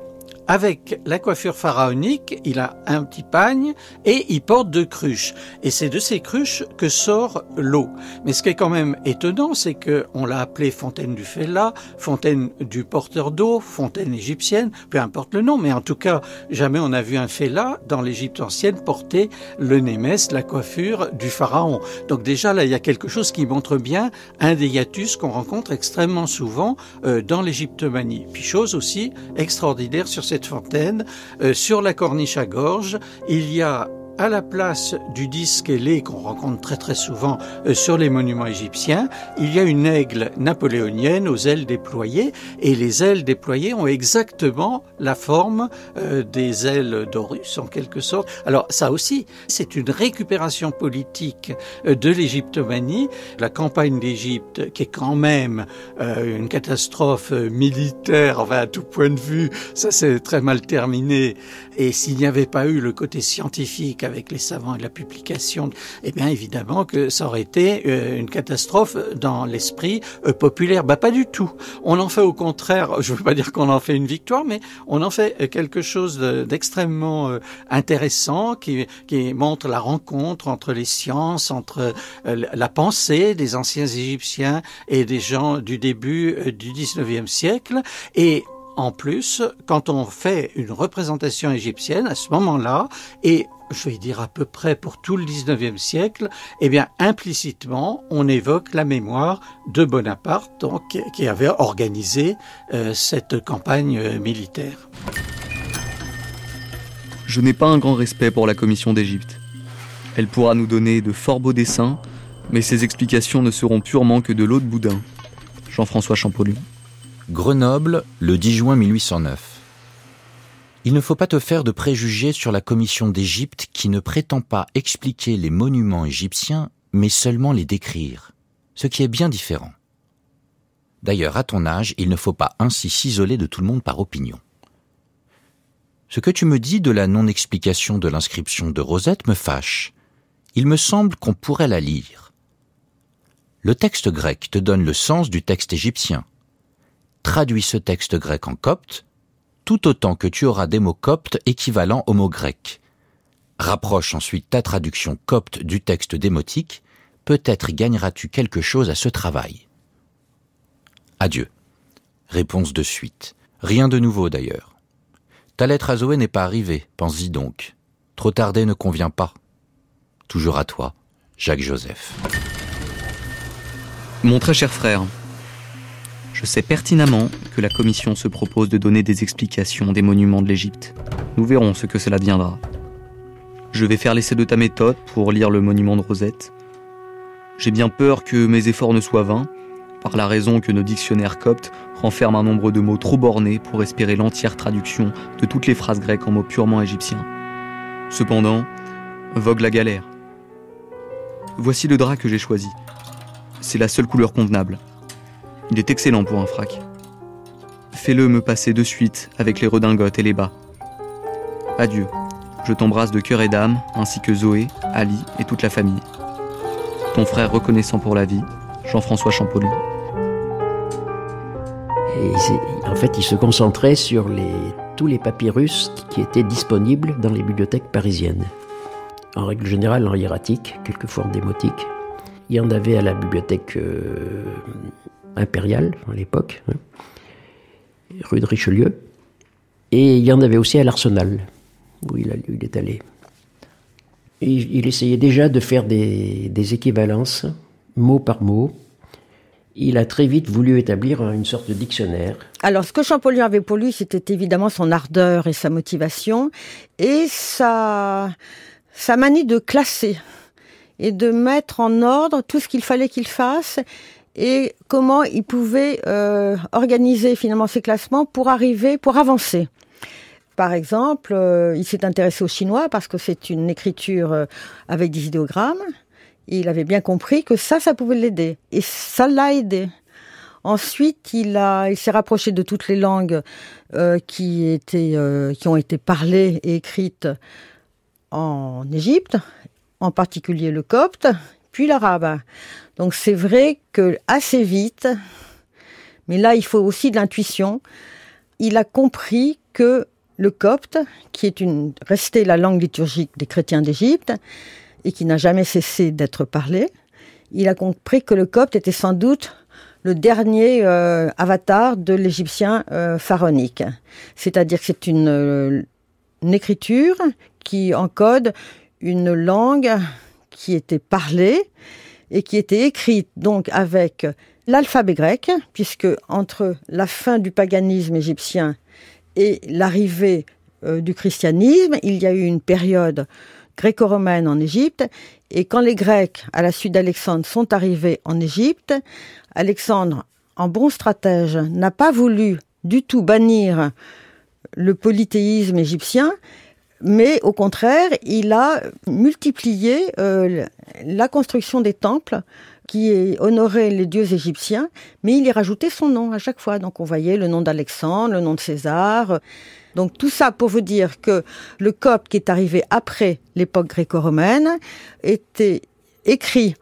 avec la coiffure pharaonique, il a un petit pagne et il porte deux cruches. Et c'est de ces cruches que sort l'eau. Mais ce qui est quand même étonnant, c'est que on l'a appelé fontaine du Fella, fontaine du porteur d'eau, fontaine égyptienne, peu importe le nom, mais en tout cas, jamais on a vu un Fella dans l'Égypte ancienne porter le némès, la coiffure du pharaon. Donc déjà là, il y a quelque chose qui montre bien un des hiatus qu'on rencontre extrêmement souvent euh, dans l'égyptomanie. Puis chose aussi extraordinaire sur cette fontaine, euh, sur la corniche à gorge, il y a à la place du disque ailé qu'on rencontre très très souvent euh, sur les monuments égyptiens, il y a une aigle napoléonienne aux ailes déployées et les ailes déployées ont exactement la forme euh, des ailes d'Horus en quelque sorte. Alors ça aussi, c'est une récupération politique euh, de l'égyptomanie. La campagne d'Égypte qui est quand même une catastrophe militaire, enfin à tout point de vue, ça c'est très mal terminé. Et s'il n'y avait pas eu le côté scientifique avec les savants et la publication, eh bien évidemment que ça aurait été euh, une catastrophe dans l'esprit euh, populaire. Bah pas du tout. On en fait au contraire, je veux pas dire qu'on en fait une victoire, mais on en fait euh, quelque chose d'extrêmement intéressant qui, qui montre la rencontre entre les sciences, entre la pensée des anciens Égyptiens et des gens du début du 19e siècle. Et en plus, quand on fait une représentation égyptienne à ce moment-là, et je vais dire à peu près pour tout le 19e siècle, eh bien implicitement, on évoque la mémoire de Bonaparte, donc, qui avait organisé euh, cette campagne euh, militaire. Je n'ai pas un grand respect pour la Commission d'Égypte. Elle pourra nous donner de fort beaux dessins, mais ses explications ne seront purement que de l'eau de boudin. Jean-François Champollion. Grenoble, le 10 juin 1809. Il ne faut pas te faire de préjugés sur la commission d'Égypte qui ne prétend pas expliquer les monuments égyptiens, mais seulement les décrire, ce qui est bien différent. D'ailleurs, à ton âge, il ne faut pas ainsi s'isoler de tout le monde par opinion. Ce que tu me dis de la non-explication de l'inscription de Rosette me fâche. Il me semble qu'on pourrait la lire. Le texte grec te donne le sens du texte égyptien traduis ce texte grec en copte, tout autant que tu auras des mots coptes équivalents aux mots grecs. Rapproche ensuite ta traduction copte du texte démotique, peut-être gagneras-tu quelque chose à ce travail. Adieu. Réponse de suite. Rien de nouveau d'ailleurs. Ta lettre à Zoé n'est pas arrivée, pense-y donc. Trop tardé ne convient pas. Toujours à toi, Jacques Joseph. Mon très cher frère, je sais pertinemment que la Commission se propose de donner des explications des monuments de l'Égypte. Nous verrons ce que cela deviendra. Je vais faire l'essai de ta méthode pour lire le monument de Rosette. J'ai bien peur que mes efforts ne soient vains, par la raison que nos dictionnaires coptes renferment un nombre de mots trop bornés pour espérer l'entière traduction de toutes les phrases grecques en mots purement égyptiens. Cependant, vogue la galère. Voici le drap que j'ai choisi. C'est la seule couleur convenable. Il est excellent pour un frac. Fais-le me passer de suite avec les redingotes et les bas. Adieu. Je t'embrasse de cœur et d'âme, ainsi que Zoé, Ali et toute la famille. Ton frère reconnaissant pour la vie, Jean-François Champollion. en fait, il se concentrait sur tous les papyrus qui étaient disponibles dans les bibliothèques parisiennes. En règle générale en hiératique, quelquefois en démotique. Il y en avait à la bibliothèque euh, impériale à l'époque, hein, rue de Richelieu. Et il y en avait aussi à l'Arsenal, où il, est allé. il essayait déjà de faire des, équivalences, mot par mot. Il a très vite voulu établir une sorte de dictionnaire. Alors, ce que Champollion avait pour lui, c'était évidemment son ardeur et sa motivation, et sa, sa manie de classer et de mettre en ordre tout ce qu'il fallait qu'il fasse et comment il pouvait euh, organiser finalement ces classements pour arriver, pour avancer. Par exemple, euh, il s'est intéressé au chinois parce que c'est une écriture euh, avec des idéogrammes. il avait bien compris que ça, ça pouvait l'aider. Et ça l'a aidé. Ensuite, il, il s'est rapproché de toutes les langues qui, étaient, qui ont été parlées et écrites en Égypte, en particulier le copte, puis l'arabe. Donc c'est vrai que assez vite, mais là il faut aussi de l'intuition, il a compris que le copte, qui est une, resté la langue liturgique des chrétiens d'Égypte et qui n'a jamais cessé d'être parlé, il a compris que le copte était sans doute le dernier euh, avatar de l'égyptien euh, pharaonique. C'est-à-dire que c'est euh, une, écriture qui encode une langue qui était parlée et qui était écrite donc avec l'alphabet grec, puisque entre la fin du paganisme égyptien et l'arrivée euh, du christianisme, il y a eu une période gréco-romaine en Égypte. Et quand les Grecs, à la suite d'Alexandre, sont arrivés en Égypte, Alexandre, en bon stratège, n'a pas voulu du tout bannir le polythéisme égyptien, mais au contraire, il a multiplié euh, la construction des temples qui honorait les dieux égyptiens, mais il y rajoutait son nom à chaque fois. Donc on voyait le nom d'Alexandre, le nom de César. Donc tout ça pour vous dire que le copte qui est arrivé après l'époque gréco-romaine était écrit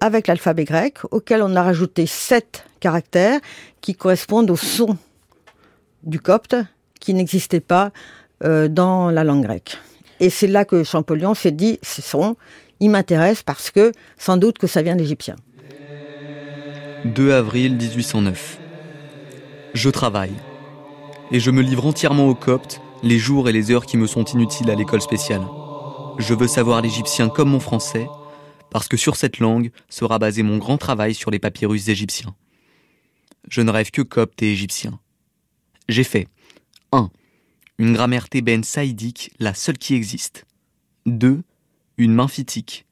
avec l'alphabet grec, auquel on a rajouté sept caractères qui correspondent au son du copte qui n'existait pas euh, dans la langue grecque. Et c'est là que Champollion s'est dit, ce son, il m'intéresse parce que sans doute que ça vient d'égyptien. 2 avril 1809. Je travaille. Et je me livre entièrement au copte les jours et les heures qui me sont inutiles à l'école spéciale. Je veux savoir l'égyptien comme mon français, parce que sur cette langue sera basé mon grand travail sur les papyrus égyptiens. Je ne rêve que copte et égyptien. J'ai fait 1. Une grammaire thébaine saïdique, la seule qui existe. 2. Une memphitique.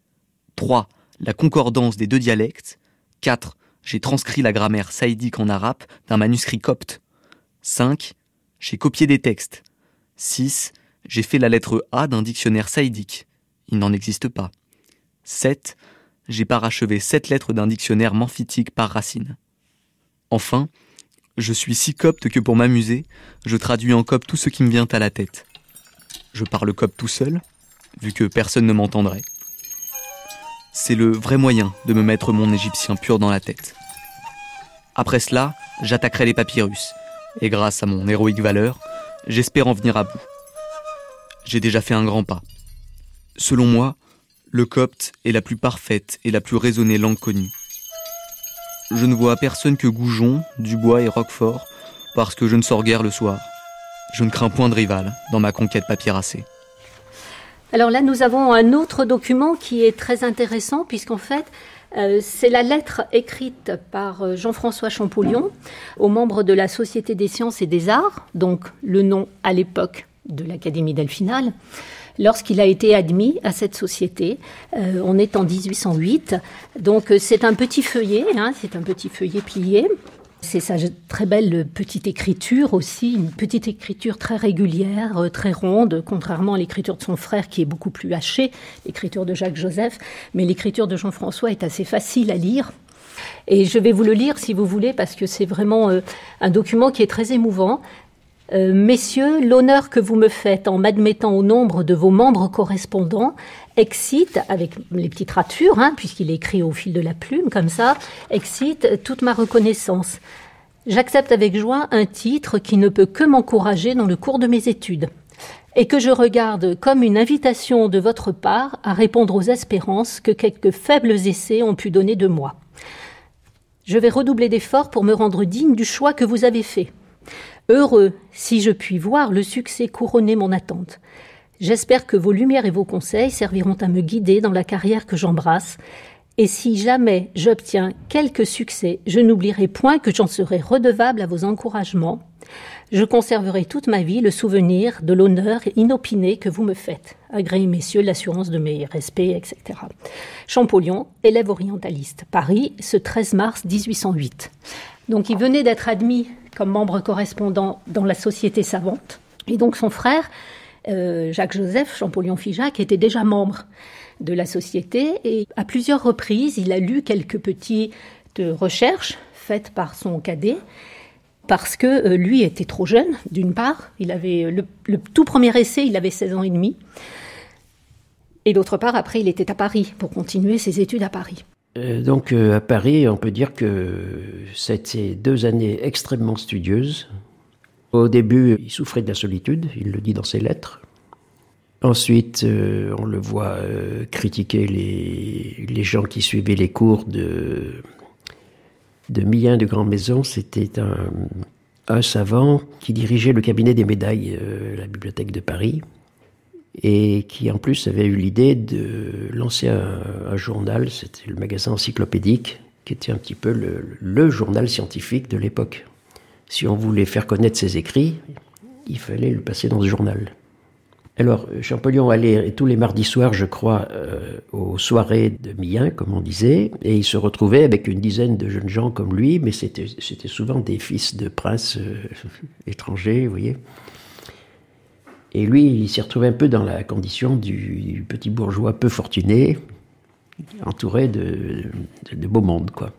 3. La concordance des deux dialectes. 4. J'ai transcrit la grammaire saïdique en arabe d'un manuscrit copte. 5. J'ai copié des textes. 6. J'ai fait la lettre A d'un dictionnaire saïdique. Il n'en existe pas. 7. J'ai parachevé sept lettres d'un dictionnaire memphitique par racine. Enfin, je suis si copte que pour m'amuser, je traduis en copte tout ce qui me vient à la tête. Je parle copte tout seul, vu que personne ne m'entendrait. C'est le vrai moyen de me mettre mon égyptien pur dans la tête. Après cela, j'attaquerai les papyrus, et grâce à mon héroïque valeur, j'espère en venir à bout. J'ai déjà fait un grand pas. Selon moi, le copte est la plus parfaite et la plus raisonnée langue connue je ne vois personne que Goujon, Dubois et Roquefort, parce que je ne sors guère le soir. Je ne crains point de rival dans ma conquête papyracée. Alors là, nous avons un autre document qui est très intéressant, puisqu'en fait, euh, c'est la lettre écrite par euh, Jean-François Champollion aux membres de la Société des sciences et des arts, donc le nom à l'époque de l'Académie Delphinale lorsqu'il a été admis à cette société. Euh, on est en 1808. Donc euh, c'est un petit feuillet, hein, c'est un petit feuillet plié. C'est sa très belle petite écriture aussi, une petite écriture très régulière, euh, très ronde, contrairement à l'écriture de son frère qui est beaucoup plus hachée, l'écriture de Jacques Joseph. Mais l'écriture de Jean-François est assez facile à lire. Et je vais vous le lire si vous voulez, parce que c'est vraiment un document qui est très émouvant. Euh, messieurs, l'honneur que vous me faites en m'admettant au nombre de vos membres correspondants excite, avec les petites ratures, hein, puisqu'il écrit au fil de la plume comme ça, excite toute ma reconnaissance. J'accepte avec joie un titre qui ne peut que m'encourager dans le cours de mes études, et que je regarde comme une invitation de votre part à répondre aux espérances que quelques faibles essais ont pu donner de moi. Je vais redoubler d'efforts pour me rendre digne du choix que vous avez fait. Heureux si je puis voir le succès couronner mon attente. J'espère que vos lumières et vos conseils serviront à me guider dans la carrière que j'embrasse, et si jamais j'obtiens quelque succès, je n'oublierai point que j'en serai redevable à vos encouragements. Je conserverai toute ma vie le souvenir de l'honneur inopiné que vous me faites. Agréez, messieurs, l'assurance de mes respects, etc. Champollion, élève orientaliste. Paris, ce 13 mars 1808. Donc il venait d'être admis comme membre correspondant dans la Société savante. Et donc son frère, euh, Jacques-Joseph Champollion-Figeac, était déjà membre de la Société et à plusieurs reprises, il a lu quelques petites recherches faites par son cadet parce que euh, lui était trop jeune, d'une part, il avait le, le, tout premier essai, il avait 16 ans et demi, et d'autre part, après, il était à Paris pour continuer ses études à Paris. Euh, donc euh, à Paris, on peut dire que c'était deux années extrêmement studieuses. Au début, il souffrait de la solitude, il le dit dans ses lettres. Ensuite, euh, on le voit critiquer les, gens qui suivaient les cours de, de de Grand Maison. C'était un, un, savant qui dirigeait le cabinet des médailles, la bibliothèque de Paris et qui en plus avait eu l'idée de lancer un, journal, c'était le magasin encyclopédique, qui était un petit peu le, journal scientifique de l'époque. Si on voulait faire connaître ses écrits, il fallait le passer dans ce journal. Alors, Champollion allait tous les mardis soirs, je crois, euh, aux soirées de Mien, comme on disait, et il se retrouvait avec une dizaine de jeunes gens comme lui, mais c'était souvent des fils de princes euh, [laughs] étrangers, vous voyez. Et lui, il s'est retrouvé un peu dans la condition du, petit bourgeois peu fortuné, entouré de, beau monde, quoi.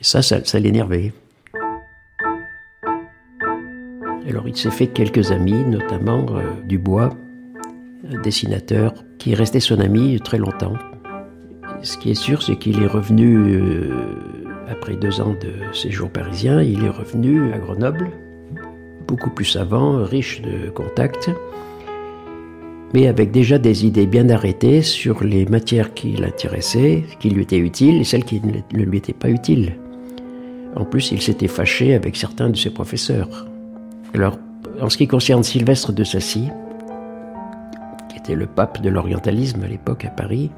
Ça, ça, l'énervait. Alors il s'est fait quelques amis, notamment euh, Dubois, dessinateur, qui est resté son ami très longtemps. Ce qui est sûr, c'est qu'il est revenu, euh, après deux ans de séjour parisien, il est revenu à Grenoble, beaucoup plus savant, riche de contacts, mais avec déjà des idées bien arrêtées sur les matières qui l'intéressaient, qui lui étaient utiles et celles qui ne lui étaient pas utiles. En plus, il s'était fâché avec certains de ses professeurs. Alors, en ce qui concerne Sylvestre de Sassy, qui était le pape de l'orientalisme à l'époque à Paris,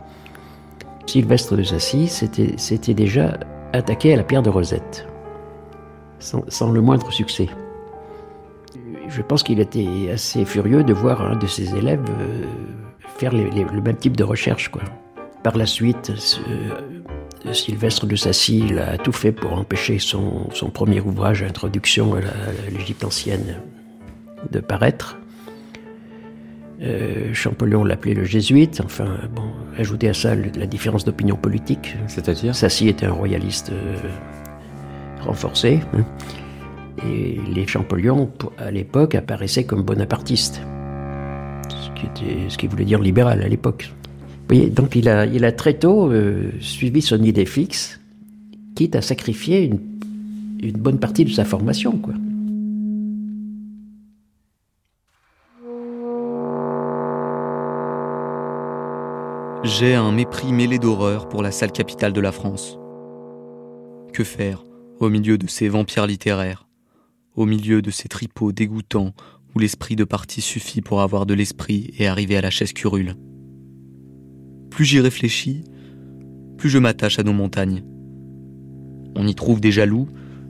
Sylvestre de Sassy s'était déjà attaqué à la pierre de Rosette, sans, le moindre succès. Je pense qu'il était assez furieux de voir un de ses élèves euh, faire le même type de recherche. Quoi. Par la suite, Sylvestre de Sassy a tout fait pour empêcher son, premier ouvrage, Introduction à l'Égypte ancienne, de paraître. Euh, Champollion l'appelait le jésuite, enfin, bon, ajouter à ça la différence d'opinion politique. C'est-à-dire? Sassy était un royaliste euh, renforcé. Hein. Et les Champollion, à l'époque, apparaissaient comme bonapartistes. Ce qui, voulait dire libéral à l'époque donc il a, il a très tôt euh, suivi son idée fixe, quitte à sacrifier une, bonne partie de sa formation. Quoi. J'ai un mépris mêlé d'horreur pour la sale capitale de la France. Que faire au milieu de ces vampires littéraires, au milieu de ces tripots dégoûtants où l'esprit de parti suffit pour avoir de l'esprit et arriver à la chaise curule plus j'y réfléchis, plus je m'attache à nos montagnes. On y trouve des jaloux,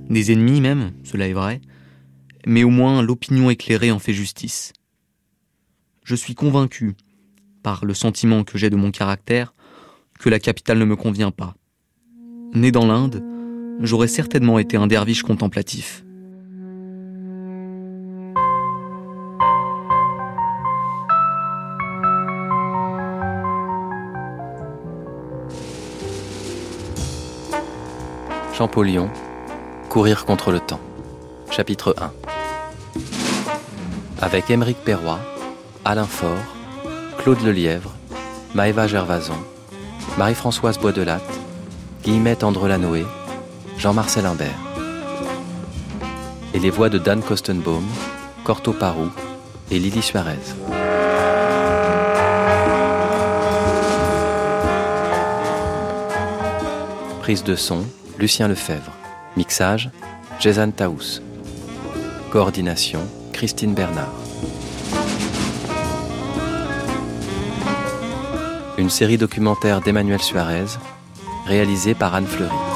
des ennemis même, cela est vrai, mais au moins l'opinion éclairée en fait justice. Je suis convaincu, par le sentiment que j'ai de mon caractère, que la capitale ne me convient pas. Né dans l'Inde, j'aurais certainement été un derviche contemplatif. Champollion, Courir contre le temps. Chapitre 1. Avec Émeric Perroy, Alain Faure, Claude Lelièvre, Maëva Gervason, Marie-Françoise Boisdelatte, Guillemette Andrelanoé, Jean-Marcel Imbert. Et les voix de Dan Kostenbaum, Corto Parou et Lily Suarez. Prise de son, Lucien Lefebvre. Mixage, Jason Taous. Coordination, Christine Bernard. Une série documentaire d'Emmanuel Suarez, réalisée par Anne Fleury.